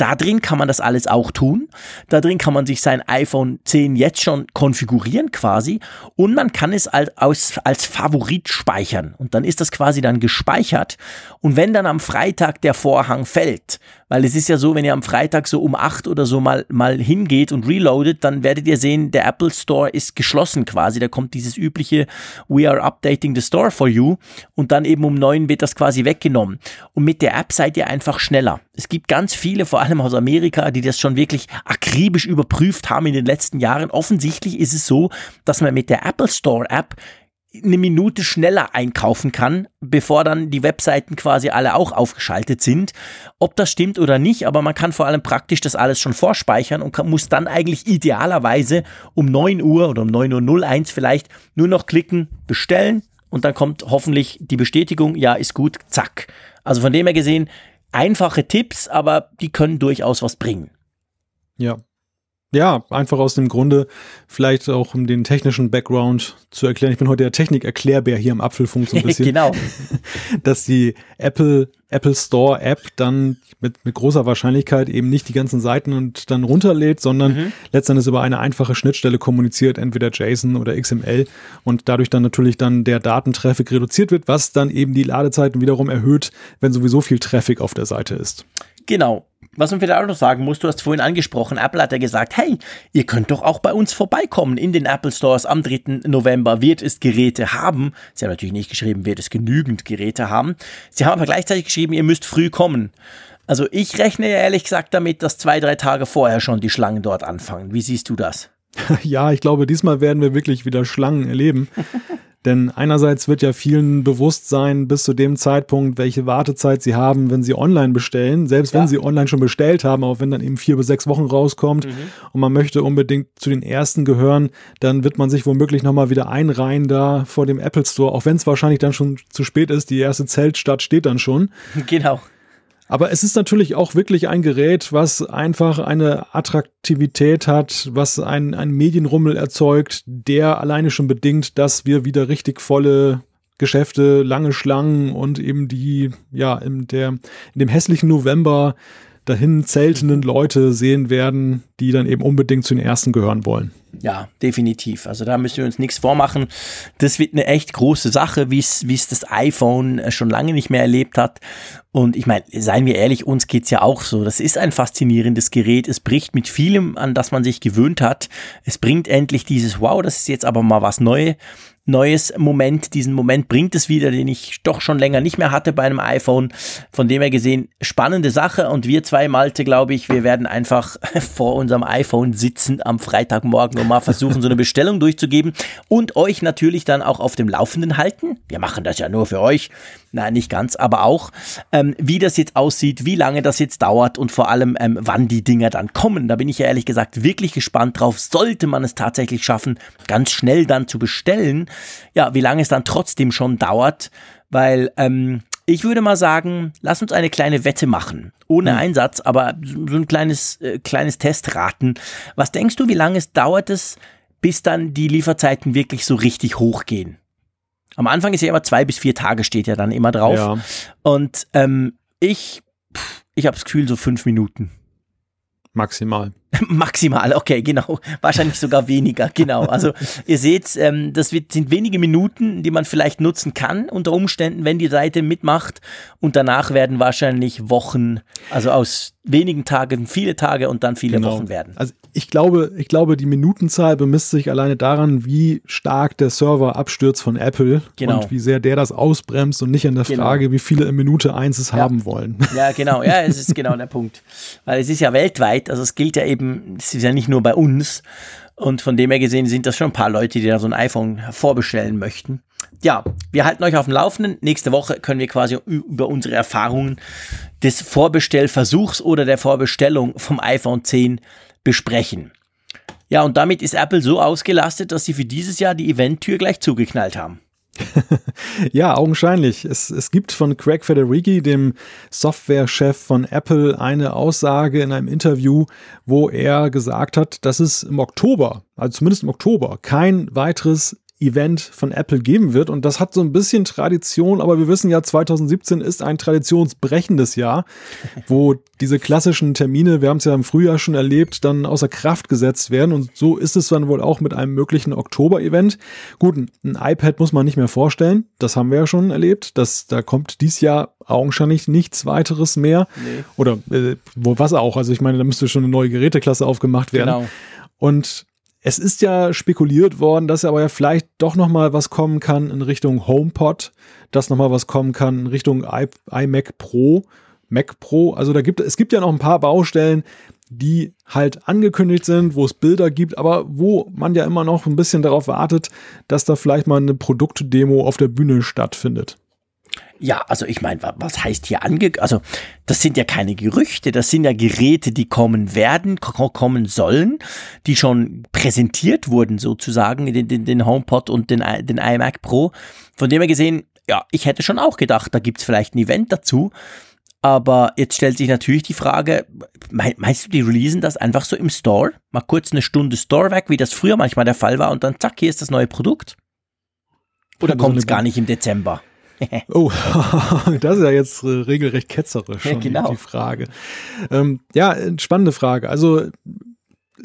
Speaker 3: Da drin kann man das alles auch tun. Da drin kann man sich sein iPhone 10 jetzt schon konfigurieren quasi und man kann es als, als, als Favorit speichern. Und dann ist das quasi dann gespeichert. Und wenn dann am Freitag der Vorhang fällt, weil es ist ja so, wenn ihr am Freitag so um 8 oder so mal, mal hingeht und reloadet, dann werdet ihr sehen, der Apple Store ist geschlossen quasi. Da kommt dieses übliche We are updating the store for you und dann eben um 9 wird das quasi weggenommen. Und mit der App seid ihr einfach schneller. Es gibt ganz viele, vor allem aus Amerika, die das schon wirklich akribisch überprüft haben in den letzten Jahren. Offensichtlich ist es so, dass man mit der Apple Store App eine Minute schneller einkaufen kann, bevor dann die Webseiten quasi alle auch aufgeschaltet sind. Ob das stimmt oder nicht, aber man kann vor allem praktisch das alles schon vorspeichern und muss dann eigentlich idealerweise um 9 Uhr oder um 9.01 Uhr vielleicht nur noch klicken, bestellen und dann kommt hoffentlich die Bestätigung, ja, ist gut, zack. Also von dem her gesehen, einfache Tipps, aber die können durchaus was bringen.
Speaker 2: Ja. Ja, einfach aus dem Grunde, vielleicht auch um den technischen Background zu erklären. Ich bin heute der Technik-Erklärbär hier im Apfelfunk so ein bisschen.
Speaker 3: genau.
Speaker 2: Dass die Apple, Apple Store App dann mit, mit großer Wahrscheinlichkeit eben nicht die ganzen Seiten und dann runterlädt, sondern mhm. letztendlich über eine einfache Schnittstelle kommuniziert, entweder JSON oder XML und dadurch dann natürlich dann der Datentraffic reduziert wird, was dann eben die Ladezeiten wiederum erhöht, wenn sowieso viel Traffic auf der Seite ist.
Speaker 3: Genau. Was man vielleicht auch noch sagen muss, du hast vorhin angesprochen, Apple hat ja gesagt, hey, ihr könnt doch auch bei uns vorbeikommen in den Apple Stores am 3. November, wird es Geräte haben. Sie haben natürlich nicht geschrieben, wird es genügend Geräte haben. Sie haben aber gleichzeitig geschrieben, ihr müsst früh kommen. Also ich rechne ehrlich gesagt damit, dass zwei, drei Tage vorher schon die Schlangen dort anfangen. Wie siehst du das?
Speaker 2: Ja, ich glaube, diesmal werden wir wirklich wieder Schlangen erleben. Denn einerseits wird ja vielen bewusst sein, bis zu dem Zeitpunkt, welche Wartezeit sie haben, wenn sie online bestellen. Selbst ja. wenn sie online schon bestellt haben, auch wenn dann eben vier bis sechs Wochen rauskommt mhm. und man möchte unbedingt zu den ersten gehören, dann wird man sich womöglich nochmal wieder einreihen da vor dem Apple Store, auch wenn es wahrscheinlich dann schon zu spät ist. Die erste Zeltstadt steht dann schon.
Speaker 3: Genau.
Speaker 2: Aber es ist natürlich auch wirklich ein Gerät, was einfach eine Attraktivität hat, was ein, ein Medienrummel erzeugt, der alleine schon bedingt, dass wir wieder richtig volle Geschäfte, lange Schlangen und eben die, ja, in, der, in dem hässlichen November dahin zeltenden Leute sehen werden, die dann eben unbedingt zu den ersten gehören wollen.
Speaker 3: Ja, definitiv. Also da müssen wir uns nichts vormachen. Das wird eine echt große Sache, wie es das iPhone schon lange nicht mehr erlebt hat. Und ich meine, seien wir ehrlich, uns geht's ja auch so. Das ist ein faszinierendes Gerät. Es bricht mit vielem, an das man sich gewöhnt hat. Es bringt endlich dieses Wow, das ist jetzt aber mal was Neues neues Moment. Diesen Moment bringt es wieder, den ich doch schon länger nicht mehr hatte bei einem iPhone. Von dem her gesehen, spannende Sache. Und wir zwei, Malte, glaube ich, wir werden einfach vor unserem iPhone sitzen am Freitagmorgen und mal versuchen, so eine Bestellung durchzugeben und euch natürlich dann auch auf dem Laufenden halten. Wir machen das ja nur für euch. Nein, nicht ganz, aber auch, ähm, wie das jetzt aussieht, wie lange das jetzt dauert und vor allem, ähm, wann die Dinger dann kommen. Da bin ich ja ehrlich gesagt wirklich gespannt drauf. Sollte man es tatsächlich schaffen, ganz schnell dann zu bestellen, ja, wie lange es dann trotzdem schon dauert, weil ähm, ich würde mal sagen, lass uns eine kleine Wette machen. Ohne mhm. Einsatz, aber so ein kleines, äh, kleines Testraten. Was denkst du, wie lange es dauert es, bis dann die Lieferzeiten wirklich so richtig hochgehen? Am Anfang ist ja immer zwei bis vier Tage steht ja dann immer drauf. Ja. Und ähm, ich, ich habe das Gefühl so fünf Minuten.
Speaker 2: Maximal.
Speaker 3: Maximal, okay, genau. Wahrscheinlich sogar weniger, genau. Also ihr seht, ähm, das wird, sind wenige Minuten, die man vielleicht nutzen kann unter Umständen, wenn die Seite mitmacht. Und danach werden wahrscheinlich Wochen, also aus wenigen Tagen viele Tage und dann viele genau. Wochen werden.
Speaker 2: Also ich glaube, ich glaube, die Minutenzahl bemisst sich alleine daran, wie stark der Server abstürzt von Apple genau. und wie sehr der das ausbremst und nicht an der genau. Frage, wie viele in Minute eins es ja. haben wollen.
Speaker 3: Ja, genau. Ja, es ist genau der Punkt. Weil es ist ja weltweit, also es gilt ja eben, es ist ja nicht nur bei uns. Und von dem her gesehen sind das schon ein paar Leute, die da so ein iPhone vorbestellen möchten. Ja, wir halten euch auf dem Laufenden. Nächste Woche können wir quasi über unsere Erfahrungen des Vorbestellversuchs oder der Vorbestellung vom iPhone 10 besprechen. Ja, und damit ist Apple so ausgelastet, dass sie für dieses Jahr die Eventtür gleich zugeknallt haben.
Speaker 2: ja, augenscheinlich. Es, es gibt von Craig Federighi, dem Softwarechef von Apple, eine Aussage in einem Interview, wo er gesagt hat, dass es im Oktober, also zumindest im Oktober, kein weiteres Event von Apple geben wird. Und das hat so ein bisschen Tradition, aber wir wissen ja, 2017 ist ein traditionsbrechendes Jahr, wo diese klassischen Termine, wir haben es ja im Frühjahr schon erlebt, dann außer Kraft gesetzt werden. Und so ist es dann wohl auch mit einem möglichen Oktober-Event. Gut, ein iPad muss man nicht mehr vorstellen. Das haben wir ja schon erlebt. Das, da kommt dies Jahr augenscheinlich nichts weiteres mehr. Nee. Oder äh, wo was auch. Also ich meine, da müsste schon eine neue Geräteklasse aufgemacht werden. Genau. Und es ist ja spekuliert worden, dass aber ja vielleicht doch noch mal was kommen kann in Richtung HomePod, dass noch mal was kommen kann in Richtung iMac Pro, Mac Pro. Also da gibt es gibt ja noch ein paar Baustellen, die halt angekündigt sind, wo es Bilder gibt, aber wo man ja immer noch ein bisschen darauf wartet, dass da vielleicht mal eine Produktdemo auf der Bühne stattfindet.
Speaker 3: Ja, also ich meine, was heißt hier ange... Also das sind ja keine Gerüchte, das sind ja Geräte, die kommen werden, kommen sollen, die schon präsentiert wurden sozusagen, den, den, den HomePod und den, den iMac Pro. Von dem her gesehen, ja, ich hätte schon auch gedacht, da gibt's vielleicht ein Event dazu. Aber jetzt stellt sich natürlich die Frage, meinst du, die releasen das einfach so im Store? Mal kurz eine Stunde Store weg, wie das früher manchmal der Fall war und dann zack, hier ist das neue Produkt? Oder kommt es gar nicht im Dezember?
Speaker 2: oh, das ist ja jetzt äh, regelrecht ketzerisch schon genau. die Frage. Ähm, ja, spannende Frage. Also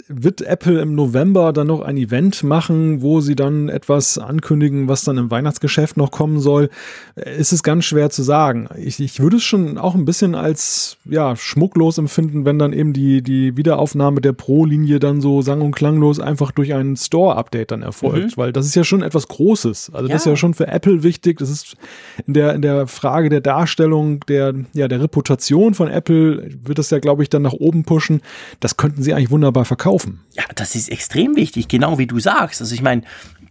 Speaker 2: wird Apple im November dann noch ein Event machen, wo sie dann etwas ankündigen, was dann im Weihnachtsgeschäft noch kommen soll? Ist es ganz schwer zu sagen. Ich, ich würde es schon auch ein bisschen als ja, schmucklos empfinden, wenn dann eben die, die Wiederaufnahme der Pro-Linie dann so sang- und klanglos einfach durch ein Store-Update dann erfolgt, mhm. weil das ist ja schon etwas Großes. Also ja. das ist ja schon für Apple wichtig. Das ist in der, in der Frage der Darstellung, der, ja, der Reputation von Apple wird das ja, glaube ich, dann nach oben pushen. Das könnten sie eigentlich wunderbar verkaufen kaufen.
Speaker 3: Ja, das ist extrem wichtig, genau wie du sagst. Also ich meine,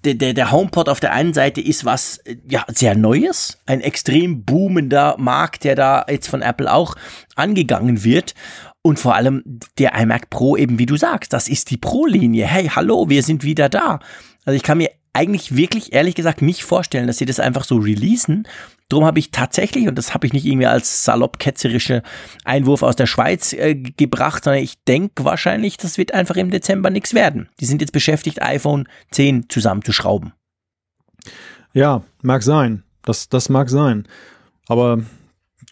Speaker 3: der, der, der HomePod auf der einen Seite ist was ja sehr Neues, ein extrem boomender Markt, der da jetzt von Apple auch angegangen wird. Und vor allem der iMac Pro eben, wie du sagst, das ist die Pro-Linie. Hey, hallo, wir sind wieder da. Also ich kann mir eigentlich wirklich ehrlich gesagt nicht vorstellen, dass sie das einfach so releasen. Drum habe ich tatsächlich, und das habe ich nicht irgendwie als salopp-ketzerische Einwurf aus der Schweiz äh, gebracht, sondern ich denke wahrscheinlich, das wird einfach im Dezember nichts werden. Die sind jetzt beschäftigt, iPhone 10 zusammenzuschrauben.
Speaker 2: Ja, mag sein. Das, das mag sein. Aber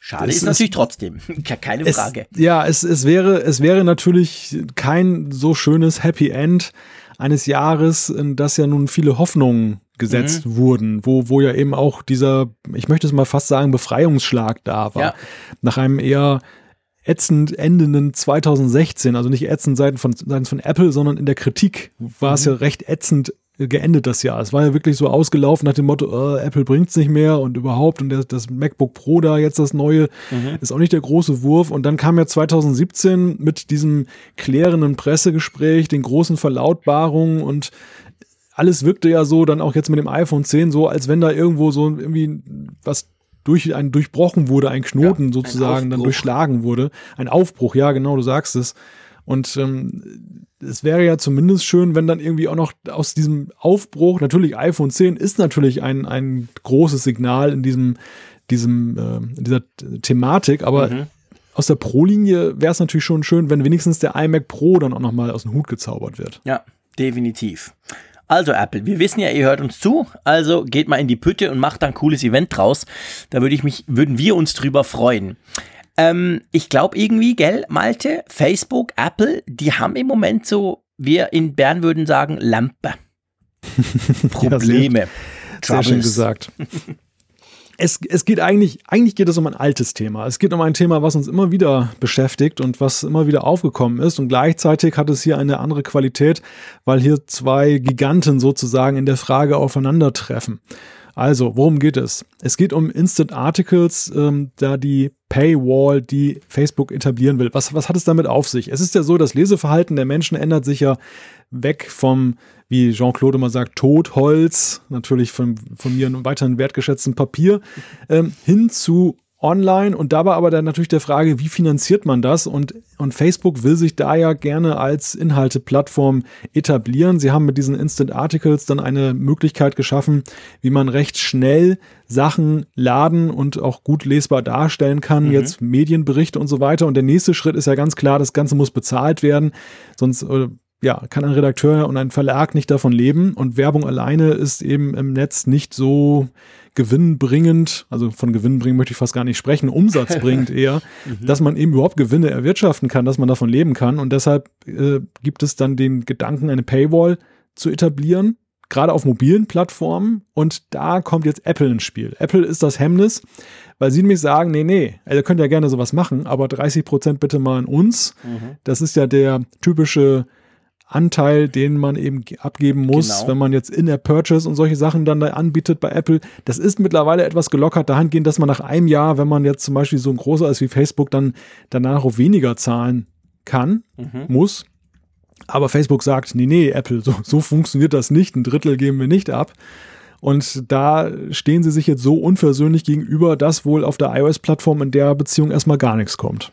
Speaker 3: Schade ist natürlich trotzdem, keine Frage.
Speaker 2: Es, ja, es, es, wäre, es wäre natürlich kein so schönes Happy End, eines Jahres, in das ja nun viele Hoffnungen gesetzt mhm. wurden, wo, wo ja eben auch dieser, ich möchte es mal fast sagen, Befreiungsschlag da war. Ja. Nach einem eher ätzend endenden 2016, also nicht ätzend seitens von, seitens von Apple, sondern in der Kritik war mhm. es ja recht ätzend geendet das Jahr. Es war ja wirklich so ausgelaufen nach dem Motto, äh, Apple bringt's nicht mehr und überhaupt und der, das MacBook Pro da jetzt das neue mhm. ist auch nicht der große Wurf und dann kam ja 2017 mit diesem klärenden Pressegespräch, den großen Verlautbarungen und alles wirkte ja so dann auch jetzt mit dem iPhone 10 so, als wenn da irgendwo so irgendwie was durch ein durchbrochen wurde, ein Knoten ja, sozusagen ein dann durchschlagen wurde, ein Aufbruch, ja genau, du sagst es. Und ähm, es wäre ja zumindest schön, wenn dann irgendwie auch noch aus diesem Aufbruch, natürlich iPhone 10 ist natürlich ein, ein großes Signal in diesem, diesem, äh, in dieser Thematik, aber mhm. aus der Pro-Linie wäre es natürlich schon schön, wenn wenigstens der iMac Pro dann auch nochmal aus dem Hut gezaubert wird.
Speaker 3: Ja, definitiv. Also Apple, wir wissen ja, ihr hört uns zu, also geht mal in die Pütte und macht da ein cooles Event draus. Da würde ich mich, würden wir uns drüber freuen. Ähm, ich glaube irgendwie, gell, Malte, Facebook, Apple, die haben im Moment so, wir in Bern würden sagen, Lampe. Probleme.
Speaker 2: ja, sehr, sehr schön gesagt. es, es geht eigentlich, eigentlich geht es um ein altes Thema. Es geht um ein Thema, was uns immer wieder beschäftigt und was immer wieder aufgekommen ist. Und gleichzeitig hat es hier eine andere Qualität, weil hier zwei Giganten sozusagen in der Frage aufeinandertreffen. Also, worum geht es? Es geht um Instant Articles, ähm, da die Paywall, die Facebook etablieren will. Was, was hat es damit auf sich? Es ist ja so, das Leseverhalten der Menschen ändert sich ja weg vom, wie Jean-Claude immer sagt, Totholz, natürlich von, von mir einem weiteren wertgeschätzten Papier, ähm, hin zu online und dabei aber dann natürlich der Frage, wie finanziert man das? Und, und Facebook will sich da ja gerne als Inhalteplattform etablieren. Sie haben mit diesen Instant Articles dann eine Möglichkeit geschaffen, wie man recht schnell Sachen laden und auch gut lesbar darstellen kann, mhm. jetzt Medienberichte und so weiter. Und der nächste Schritt ist ja ganz klar, das Ganze muss bezahlt werden, sonst äh, ja, kann ein Redakteur und ein Verlag nicht davon leben und Werbung alleine ist eben im Netz nicht so gewinnbringend, also von gewinnbringend möchte ich fast gar nicht sprechen, umsatzbringend eher, mhm. dass man eben überhaupt Gewinne erwirtschaften kann, dass man davon leben kann. Und deshalb äh, gibt es dann den Gedanken, eine Paywall zu etablieren, gerade auf mobilen Plattformen. Und da kommt jetzt Apple ins Spiel. Apple ist das Hemmnis, weil sie nämlich sagen, nee, nee, ihr könnt ja gerne sowas machen, aber 30 Prozent bitte mal an uns. Mhm. Das ist ja der typische Anteil, den man eben abgeben muss, genau. wenn man jetzt In-App-Purchase und solche Sachen dann da anbietet bei Apple. Das ist mittlerweile etwas gelockert dahingehend, dass man nach einem Jahr, wenn man jetzt zum Beispiel so ein großer ist wie Facebook, dann danach auch weniger zahlen kann, mhm. muss. Aber Facebook sagt, nee, nee, Apple, so, so funktioniert das nicht. Ein Drittel geben wir nicht ab. Und da stehen sie sich jetzt so unversöhnlich gegenüber, dass wohl auf der iOS-Plattform in der Beziehung erstmal gar nichts kommt.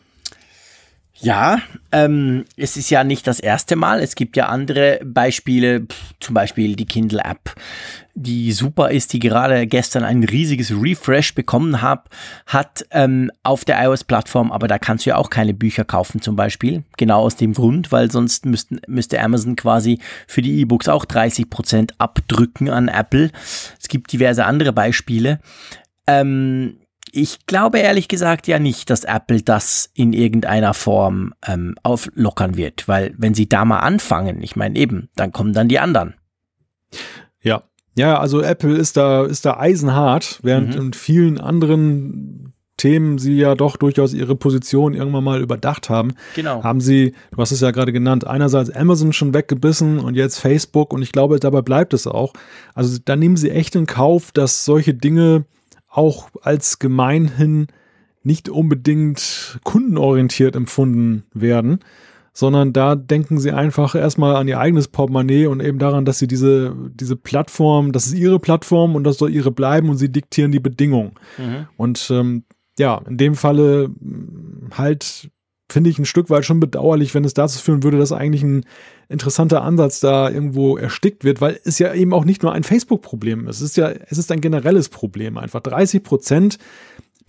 Speaker 3: Ja, ähm, es ist ja nicht das erste Mal. Es gibt ja andere Beispiele, zum Beispiel die Kindle-App, die super ist, die gerade gestern ein riesiges Refresh bekommen hab, hat ähm, auf der iOS-Plattform, aber da kannst du ja auch keine Bücher kaufen zum Beispiel. Genau aus dem Grund, weil sonst müssten, müsste Amazon quasi für die E-Books auch 30% abdrücken an Apple. Es gibt diverse andere Beispiele. Ähm, ich glaube ehrlich gesagt ja nicht, dass Apple das in irgendeiner Form ähm, auflockern wird, weil wenn sie da mal anfangen, ich meine eben, dann kommen dann die anderen.
Speaker 2: Ja, ja, also Apple ist da ist da eisenhart, während mhm. in vielen anderen Themen sie ja doch durchaus ihre Position irgendwann mal überdacht haben.
Speaker 3: Genau.
Speaker 2: Haben sie, du hast es ja gerade genannt, einerseits Amazon schon weggebissen und jetzt Facebook und ich glaube, dabei bleibt es auch. Also da nehmen sie echt in Kauf, dass solche Dinge auch als gemeinhin nicht unbedingt kundenorientiert empfunden werden, sondern da denken sie einfach erstmal an ihr eigenes Portemonnaie und eben daran, dass sie diese, diese Plattform, das ist ihre Plattform und das soll ihre bleiben und sie diktieren die Bedingungen. Mhm. Und ähm, ja, in dem Falle halt finde ich ein Stück weit schon bedauerlich, wenn es dazu führen würde, dass eigentlich ein interessanter Ansatz da irgendwo erstickt wird, weil es ja eben auch nicht nur ein Facebook-Problem ist. Es ist ja, es ist ein generelles Problem. Einfach 30 Prozent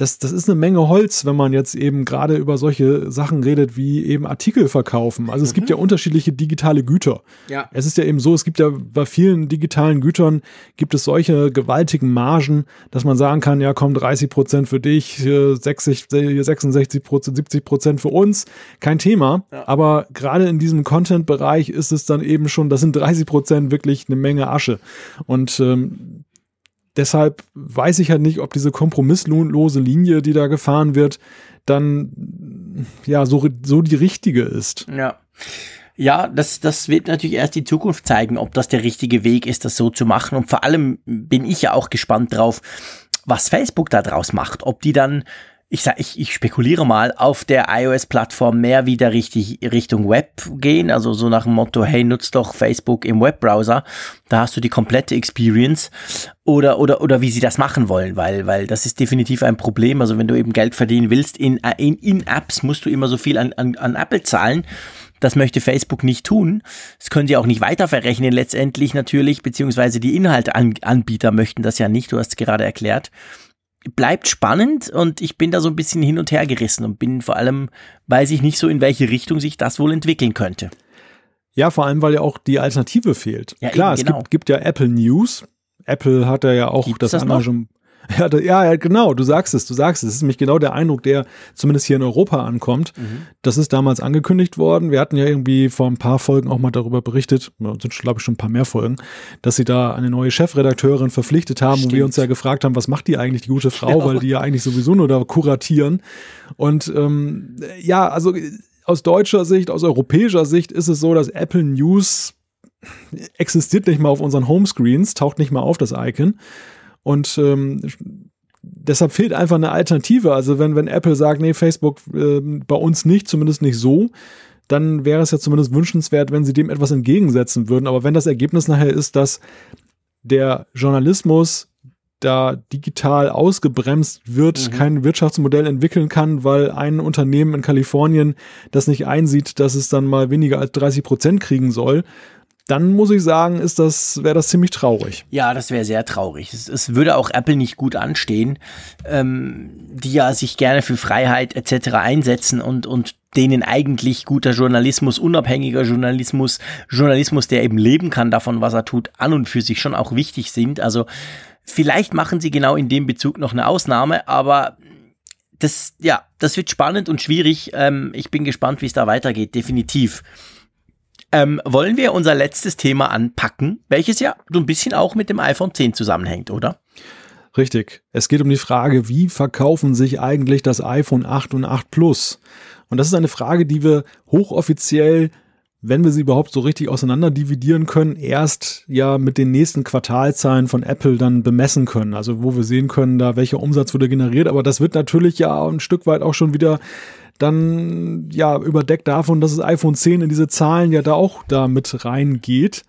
Speaker 2: das, das ist eine Menge Holz, wenn man jetzt eben gerade über solche Sachen redet, wie eben Artikel verkaufen. Also es mhm. gibt ja unterschiedliche digitale Güter.
Speaker 3: Ja.
Speaker 2: Es ist ja eben so, es gibt ja bei vielen digitalen Gütern gibt es solche gewaltigen Margen, dass man sagen kann, ja komm, 30 Prozent für dich, 60, 66 Prozent, 70 Prozent für uns, kein Thema. Ja. Aber gerade in diesem Content-Bereich ist es dann eben schon, das sind 30 Prozent wirklich eine Menge Asche. Und ähm, deshalb weiß ich halt nicht, ob diese kompromisslose Linie, die da gefahren wird, dann ja so, so die richtige ist.
Speaker 3: Ja. Ja, das, das wird natürlich erst die Zukunft zeigen, ob das der richtige Weg ist, das so zu machen. Und vor allem bin ich ja auch gespannt drauf, was Facebook da draus macht. Ob die dann ich sag, ich, ich spekuliere mal, auf der iOS-Plattform mehr wieder richtig Richtung Web gehen, also so nach dem Motto, hey, nutzt doch Facebook im Webbrowser, da hast du die komplette Experience. Oder, oder, oder wie sie das machen wollen, weil, weil das ist definitiv ein Problem, also wenn du eben Geld verdienen willst, in, in, in Apps musst du immer so viel an, an, an Apple zahlen, das möchte Facebook nicht tun. Das können sie auch nicht weiter verrechnen letztendlich natürlich, beziehungsweise die Inhalteanbieter möchten das ja nicht, du hast es gerade erklärt bleibt spannend und ich bin da so ein bisschen hin und her gerissen und bin vor allem, weiß ich nicht so, in welche Richtung sich das wohl entwickeln könnte.
Speaker 2: Ja, vor allem, weil ja auch die Alternative fehlt.
Speaker 3: Ja,
Speaker 2: Klar,
Speaker 3: eben,
Speaker 2: genau. es gibt, gibt, ja Apple News. Apple hat ja auch
Speaker 3: Gibt's
Speaker 2: das,
Speaker 3: das Amazon,
Speaker 2: ja, da, ja, genau, du sagst es, du sagst es. Das ist nämlich genau der Eindruck, der zumindest hier in Europa ankommt. Mhm. Das ist damals angekündigt worden. Wir hatten ja irgendwie vor ein paar Folgen auch mal darüber berichtet, sind glaube ich schon ein paar mehr Folgen, dass sie da eine neue Chefredakteurin verpflichtet haben Stimmt. und wir uns ja gefragt haben, was macht die eigentlich, die gute Frau, ja. weil die ja eigentlich sowieso nur da kuratieren. Und ähm, ja, also aus deutscher Sicht, aus europäischer Sicht ist es so, dass Apple News existiert nicht mal auf unseren Homescreens, taucht nicht mal auf das Icon. Und ähm, deshalb fehlt einfach eine Alternative. Also wenn, wenn Apple sagt, nee, Facebook äh, bei uns nicht, zumindest nicht so, dann wäre es ja zumindest wünschenswert, wenn sie dem etwas entgegensetzen würden. Aber wenn das Ergebnis nachher ist, dass der Journalismus da digital ausgebremst wird, mhm. kein Wirtschaftsmodell entwickeln kann, weil ein Unternehmen in Kalifornien das nicht einsieht, dass es dann mal weniger als 30 Prozent kriegen soll, dann muss ich sagen, ist das, wäre das ziemlich traurig.
Speaker 3: Ja, das wäre sehr traurig. Es, es, würde auch Apple nicht gut anstehen, ähm, die ja sich gerne für Freiheit etc. einsetzen und, und denen eigentlich guter Journalismus, unabhängiger Journalismus, Journalismus, der eben leben kann davon, was er tut, an und für sich schon auch wichtig sind. Also vielleicht machen sie genau in dem Bezug noch eine Ausnahme, aber das, ja, das wird spannend und schwierig. Ähm, ich bin gespannt, wie es da weitergeht, definitiv. Ähm, wollen wir unser letztes Thema anpacken, welches ja so ein bisschen auch mit dem iPhone 10 zusammenhängt, oder?
Speaker 2: Richtig. Es geht um die Frage, wie verkaufen sich eigentlich das iPhone 8 und 8 Plus? Und das ist eine Frage, die wir hochoffiziell, wenn wir sie überhaupt so richtig auseinander dividieren können, erst ja mit den nächsten Quartalzahlen von Apple dann bemessen können. Also wo wir sehen können, da welcher Umsatz wurde generiert. Aber das wird natürlich ja ein Stück weit auch schon wieder dann ja überdeckt davon, dass das iPhone 10 in diese Zahlen ja da auch da mit reingeht.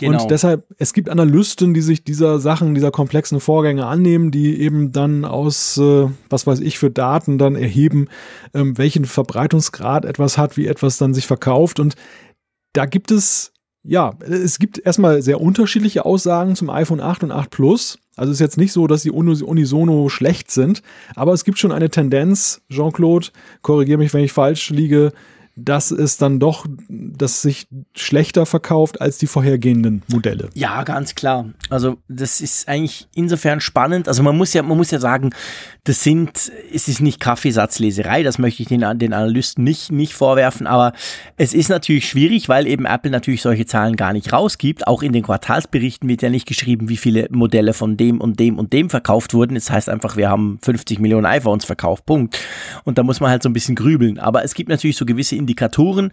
Speaker 2: Genau. Und deshalb, es gibt Analysten, die sich dieser Sachen, dieser komplexen Vorgänge annehmen, die eben dann aus, äh, was weiß ich, für Daten dann erheben, ähm, welchen Verbreitungsgrad etwas hat, wie etwas dann sich verkauft. Und da gibt es, ja, es gibt erstmal sehr unterschiedliche Aussagen zum iPhone 8 und 8 Plus. Also es ist jetzt nicht so, dass die unisono schlecht sind, aber es gibt schon eine Tendenz, Jean-Claude, korrigiere mich, wenn ich falsch liege, dass es dann doch, dass sich schlechter verkauft als die vorhergehenden Modelle.
Speaker 3: Ja, ganz klar. Also das ist eigentlich insofern spannend. Also man muss ja, man muss ja sagen, das sind, es ist nicht Kaffeesatzleserei, das möchte ich den, den Analysten nicht, nicht vorwerfen, aber es ist natürlich schwierig, weil eben Apple natürlich solche Zahlen gar nicht rausgibt. Auch in den Quartalsberichten wird ja nicht geschrieben, wie viele Modelle von dem und dem und dem verkauft wurden. Das heißt einfach, wir haben 50 Millionen iPhones verkauft, Punkt. Und da muss man halt so ein bisschen grübeln. Aber es gibt natürlich so gewisse Indikatoren,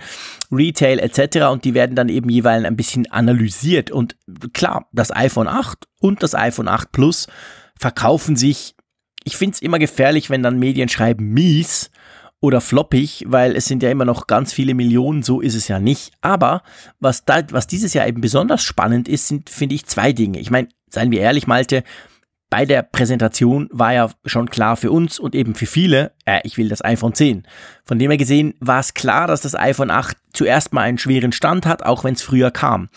Speaker 3: Retail etc. und die werden dann eben jeweils ein bisschen analysiert. Und klar, das iPhone 8 und das iPhone 8 Plus verkaufen sich. Ich finde es immer gefährlich, wenn dann Medien schreiben mies oder floppig, weil es sind ja immer noch ganz viele Millionen, so ist es ja nicht. Aber was, da, was dieses Jahr eben besonders spannend ist, sind, finde ich, zwei Dinge. Ich meine, seien wir ehrlich, Malte, bei der Präsentation war ja schon klar für uns und eben für viele, äh, ich will das iPhone 10. Von dem her gesehen war es klar, dass das iPhone 8 zuerst mal einen schweren Stand hat, auch wenn es früher kam.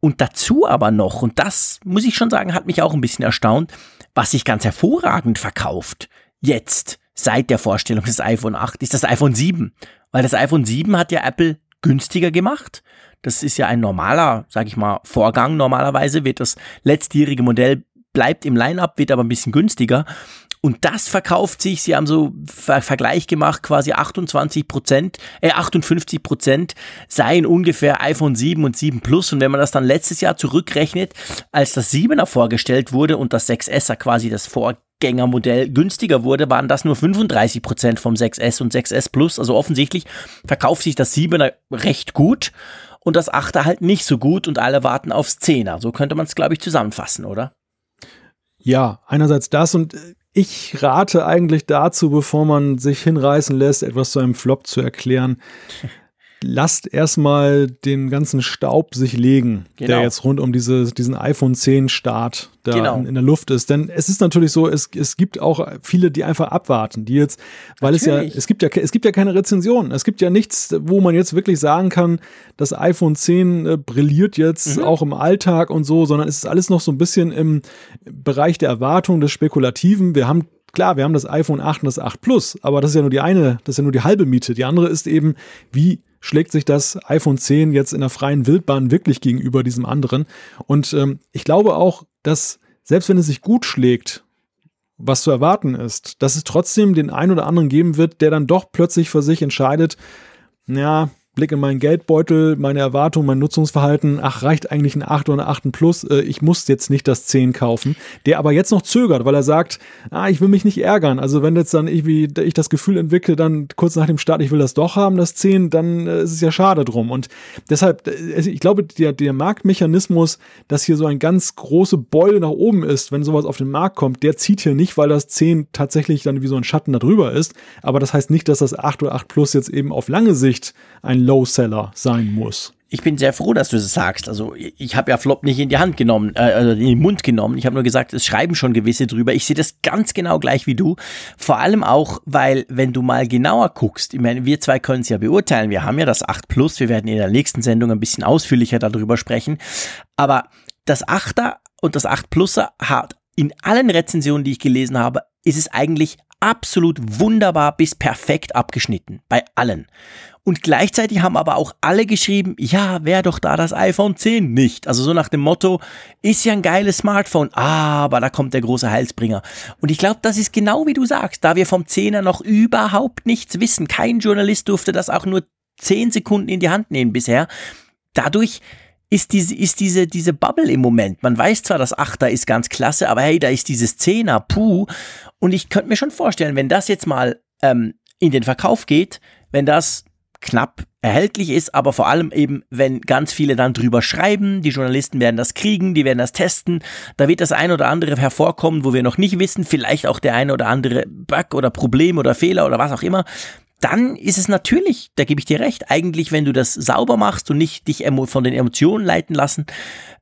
Speaker 3: Und dazu aber noch, und das muss ich schon sagen, hat mich auch ein bisschen erstaunt, was sich ganz hervorragend verkauft, jetzt, seit der Vorstellung des iPhone 8, ist das iPhone 7. Weil das iPhone 7 hat ja Apple günstiger gemacht. Das ist ja ein normaler, sag ich mal, Vorgang. Normalerweise wird das letztjährige Modell bleibt im Line-up, wird aber ein bisschen günstiger. Und das verkauft sich, sie haben so Ver Vergleich gemacht, quasi 28 Prozent, äh 58 Prozent seien ungefähr iPhone 7 und 7 Plus. Und wenn man das dann letztes Jahr zurückrechnet, als das 7er vorgestellt wurde und das 6S quasi das Vorgängermodell günstiger wurde, waren das nur 35 Prozent vom 6S und 6S Plus. Also offensichtlich verkauft sich das 7er recht gut und das 8er halt nicht so gut und alle warten aufs 10er. So könnte man es, glaube ich, zusammenfassen, oder?
Speaker 2: Ja, einerseits das und ich rate eigentlich dazu, bevor man sich hinreißen lässt, etwas zu einem Flop zu erklären, lasst erstmal den ganzen Staub sich legen, genau. der jetzt rund um diese, diesen iPhone 10 Start da genau. in, in, der Luft ist. Denn es ist natürlich so, es, es gibt auch viele, die einfach abwarten, die jetzt, weil natürlich. es ja, es gibt ja, es gibt ja keine Rezension. Es gibt ja nichts, wo man jetzt wirklich sagen kann, das iPhone 10 äh, brilliert jetzt mhm. auch im Alltag und so, sondern es ist alles noch so ein bisschen im Bereich der Erwartung des Spekulativen. Wir haben klar, wir haben das iPhone 8 und das 8 Plus, aber das ist ja nur die eine, das ist ja nur die halbe Miete. Die andere ist eben, wie schlägt sich das iPhone 10 jetzt in der freien Wildbahn wirklich gegenüber diesem anderen. Und ähm, ich glaube auch, dass selbst wenn es sich gut schlägt, was zu erwarten ist, dass es trotzdem den einen oder anderen geben wird, der dann doch plötzlich für sich entscheidet, ja, Blick in meinen Geldbeutel, meine Erwartung, mein Nutzungsverhalten, ach, reicht eigentlich ein 8 oder ein 8 Plus, äh, ich muss jetzt nicht das 10 kaufen, der aber jetzt noch zögert, weil er sagt, ah, ich will mich nicht ärgern. Also wenn jetzt dann irgendwie ich das Gefühl entwickle, dann kurz nach dem Start, ich will das doch haben, das 10, dann äh, ist es ja schade drum. Und deshalb, äh, ich glaube, der, der Marktmechanismus, dass hier so ein ganz große Beule nach oben ist, wenn sowas auf den Markt kommt, der zieht hier nicht, weil das 10 tatsächlich dann wie so ein Schatten da drüber ist. Aber das heißt nicht, dass das 8 oder 8 Plus jetzt eben auf lange Sicht ein Low-Seller sein muss.
Speaker 3: Ich bin sehr froh, dass du das sagst. Also ich habe ja Flop nicht in die Hand genommen, äh, also in den Mund genommen. Ich habe nur gesagt, es schreiben schon gewisse drüber. Ich sehe das ganz genau gleich wie du. Vor allem auch, weil wenn du mal genauer guckst, ich meine, wir zwei können es ja beurteilen. Wir haben ja das 8 Plus. Wir werden in der nächsten Sendung ein bisschen ausführlicher darüber sprechen. Aber das 8er und das 8 Pluser hat in allen Rezensionen, die ich gelesen habe, ist es eigentlich absolut wunderbar bis perfekt abgeschnitten. Bei allen. Und gleichzeitig haben aber auch alle geschrieben, ja, wäre doch da das iPhone 10 nicht. Also so nach dem Motto, ist ja ein geiles Smartphone, aber da kommt der große Heilsbringer. Und ich glaube, das ist genau wie du sagst, da wir vom 10er noch überhaupt nichts wissen. Kein Journalist durfte das auch nur 10 Sekunden in die Hand nehmen bisher. Dadurch ist diese, ist diese, diese Bubble im Moment. Man weiß zwar, das Achter ist ganz klasse, aber hey, da ist dieses Zehner, puh. Und ich könnte mir schon vorstellen, wenn das jetzt mal ähm, in den Verkauf geht, wenn das knapp erhältlich ist, aber vor allem eben, wenn ganz viele dann drüber schreiben, die Journalisten werden das kriegen, die werden das testen, da wird das ein oder andere hervorkommen, wo wir noch nicht wissen, vielleicht auch der eine oder andere Bug oder Problem oder Fehler oder was auch immer dann ist es natürlich, da gebe ich dir recht, eigentlich, wenn du das sauber machst und nicht dich von den Emotionen leiten lassen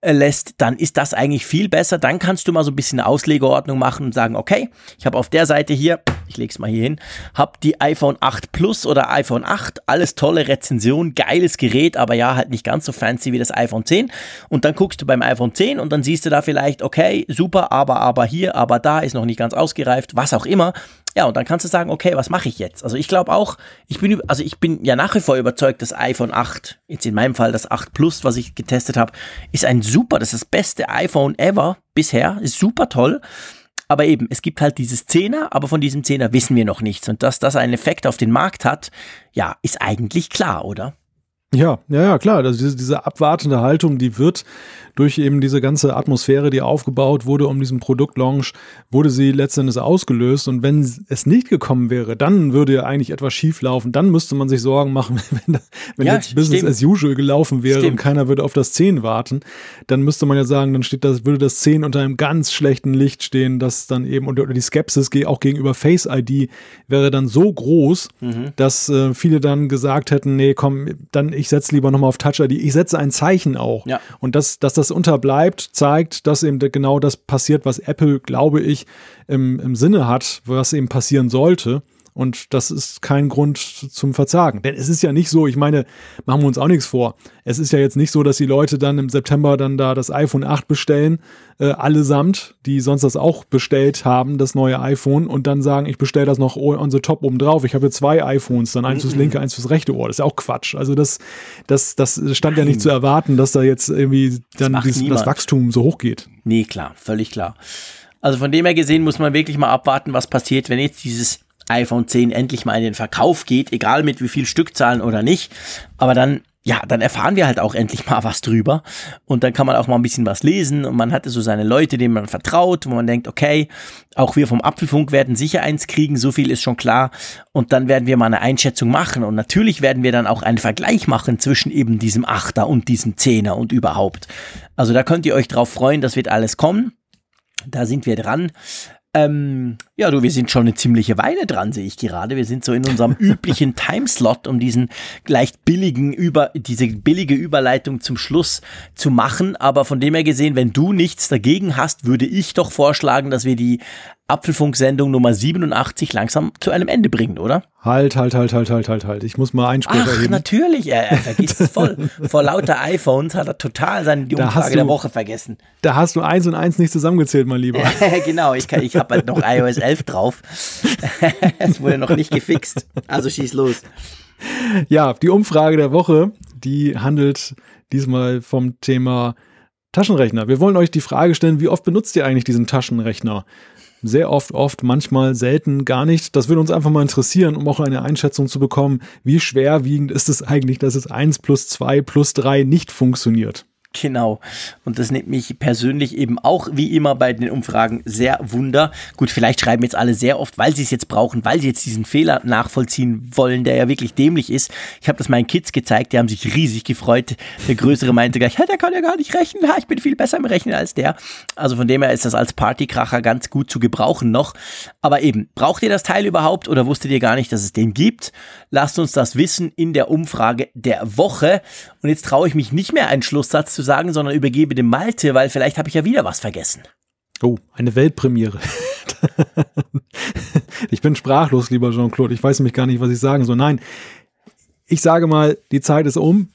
Speaker 3: lässt, dann ist das eigentlich viel besser. Dann kannst du mal so ein bisschen Auslegeordnung machen und sagen, okay, ich habe auf der Seite hier, ich lege es mal hier hin, habe die iPhone 8 Plus oder iPhone 8, alles tolle Rezension, geiles Gerät, aber ja, halt nicht ganz so fancy wie das iPhone 10. Und dann guckst du beim iPhone 10 und dann siehst du da vielleicht, okay, super, aber, aber hier, aber da ist noch nicht ganz ausgereift, was auch immer. Ja, und dann kannst du sagen, okay, was mache ich jetzt? Also ich glaube auch, ich bin, also ich bin ja nach wie vor überzeugt, das iPhone 8, jetzt in meinem Fall das 8 Plus, was ich getestet habe, ist ein super, das ist das beste iPhone ever bisher, ist super toll. Aber eben, es gibt halt dieses Zehner, aber von diesem Zehner wissen wir noch nichts. Und dass das einen Effekt auf den Markt hat, ja, ist eigentlich klar, oder?
Speaker 2: Ja, ja, ja, klar. Also diese, diese abwartende Haltung, die wird durch eben diese ganze Atmosphäre, die aufgebaut wurde um diesen Produktlaunch, wurde sie letztendlich ausgelöst. Und wenn es nicht gekommen wäre, dann würde ja eigentlich etwas schief laufen. Dann müsste man sich Sorgen machen, wenn, wenn ja, jetzt Business stimmt. as usual gelaufen wäre stimmt. und keiner würde auf das 10 warten. Dann müsste man ja sagen, dann steht das, würde das 10 unter einem ganz schlechten Licht stehen, dass dann eben, oder die Skepsis auch gegenüber Face ID wäre dann so groß, mhm. dass äh, viele dann gesagt hätten, nee, komm, dann ich setze lieber nochmal auf Touch ID. Ich setze ein Zeichen auch. Ja. Und dass, dass das unterbleibt, zeigt, dass eben genau das passiert, was Apple, glaube ich, im, im Sinne hat, was eben passieren sollte. Und das ist kein Grund zum Verzagen. Denn es ist ja nicht so, ich meine, machen wir uns auch nichts vor. Es ist ja jetzt nicht so, dass die Leute dann im September dann da das iPhone 8 bestellen, äh, allesamt, die sonst das auch bestellt haben, das neue iPhone, und dann sagen, ich bestelle das noch on the top oben drauf. Ich habe jetzt zwei iPhones, dann eins fürs linke, eins fürs rechte Ohr. Das ist ja auch Quatsch. Also das, das, das stand Nein. ja nicht zu erwarten, dass da jetzt irgendwie dann das, dieses, das Wachstum so hoch geht.
Speaker 3: Nee, klar, völlig klar. Also von dem her gesehen muss man wirklich mal abwarten, was passiert, wenn jetzt dieses iPhone 10 endlich mal in den Verkauf geht, egal mit wie viel Stückzahlen oder nicht. Aber dann ja, dann erfahren wir halt auch endlich mal was drüber und dann kann man auch mal ein bisschen was lesen und man hatte so seine Leute, denen man vertraut, wo man denkt, okay, auch wir vom Apfelfunk werden sicher eins kriegen, so viel ist schon klar und dann werden wir mal eine Einschätzung machen und natürlich werden wir dann auch einen Vergleich machen zwischen eben diesem Achter und diesem Zehner und überhaupt. Also da könnt ihr euch drauf freuen, das wird alles kommen. Da sind wir dran. Ähm, ja, du, wir sind schon eine ziemliche Weile dran, sehe ich gerade. Wir sind so in unserem üblichen Timeslot, um diesen leicht billigen über, diese billige Überleitung zum Schluss zu machen. Aber von dem her gesehen, wenn du nichts dagegen hast, würde ich doch vorschlagen, dass wir die Apfelfunk-Sendung Nummer 87 langsam zu einem Ende bringen, oder?
Speaker 2: Halt, halt, halt, halt, halt, halt, halt. Ich muss mal Einspruch
Speaker 3: Ach,
Speaker 2: erheben.
Speaker 3: natürlich, er, er vergisst es voll. Vor lauter iPhones hat er total seine die Umfrage du, der Woche vergessen.
Speaker 2: Da hast du eins und eins nicht zusammengezählt, mein Lieber.
Speaker 3: genau, ich, ich habe halt noch iOS 11 drauf. es wurde noch nicht gefixt. Also schieß los.
Speaker 2: Ja, die Umfrage der Woche, die handelt diesmal vom Thema Taschenrechner. Wir wollen euch die Frage stellen, wie oft benutzt ihr eigentlich diesen Taschenrechner? Sehr oft, oft, manchmal selten, gar nicht. Das würde uns einfach mal interessieren, um auch eine Einschätzung zu bekommen, wie schwerwiegend ist es eigentlich, dass es 1 plus 2 plus 3 nicht funktioniert.
Speaker 3: Genau. Und das nimmt mich persönlich eben auch wie immer bei den Umfragen sehr wunder. Gut, vielleicht schreiben jetzt alle sehr oft, weil sie es jetzt brauchen, weil sie jetzt diesen Fehler nachvollziehen wollen, der ja wirklich dämlich ist. Ich habe das meinen Kids gezeigt, die haben sich riesig gefreut. Der Größere meinte gleich, der kann ja gar nicht rechnen, ich bin viel besser im Rechnen als der. Also von dem her ist das als Partykracher ganz gut zu gebrauchen noch. Aber eben, braucht ihr das Teil überhaupt oder wusstet ihr gar nicht, dass es den gibt? Lasst uns das wissen in der Umfrage der Woche. Und jetzt traue ich mich nicht mehr einen Schlusssatz zu sagen, sondern übergebe dem Malte, weil vielleicht habe ich ja wieder was vergessen.
Speaker 2: Oh, eine Weltpremiere. ich bin sprachlos, lieber Jean-Claude. Ich weiß nämlich gar nicht, was ich sagen soll. Nein, ich sage mal, die Zeit ist um.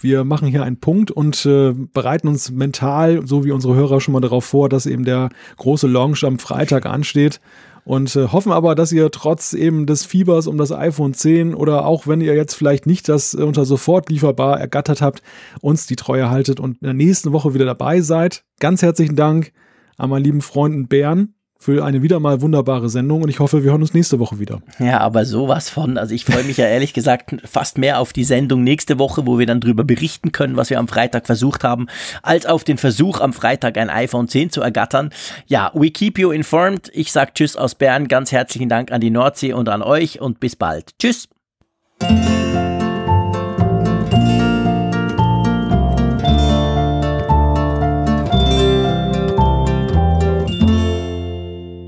Speaker 2: Wir machen hier einen Punkt und äh, bereiten uns mental, so wie unsere Hörer schon mal darauf vor, dass eben der große Launch am Freitag ansteht und äh, hoffen aber, dass ihr trotz eben des Fiebers um das iPhone 10 oder auch wenn ihr jetzt vielleicht nicht das äh, unter sofort lieferbar ergattert habt, uns die Treue haltet und in der nächsten Woche wieder dabei seid. Ganz herzlichen Dank an meinen lieben Freunden Bären für eine wieder mal wunderbare Sendung und ich hoffe, wir hören uns nächste Woche wieder.
Speaker 3: Ja, aber sowas von. Also ich freue mich ja ehrlich gesagt fast mehr auf die Sendung nächste Woche, wo wir dann darüber berichten können, was wir am Freitag versucht haben, als auf den Versuch am Freitag ein iPhone 10 zu ergattern. Ja, we keep you informed. Ich sag Tschüss aus Bern. Ganz herzlichen Dank an die Nordsee und an euch und bis bald. Tschüss.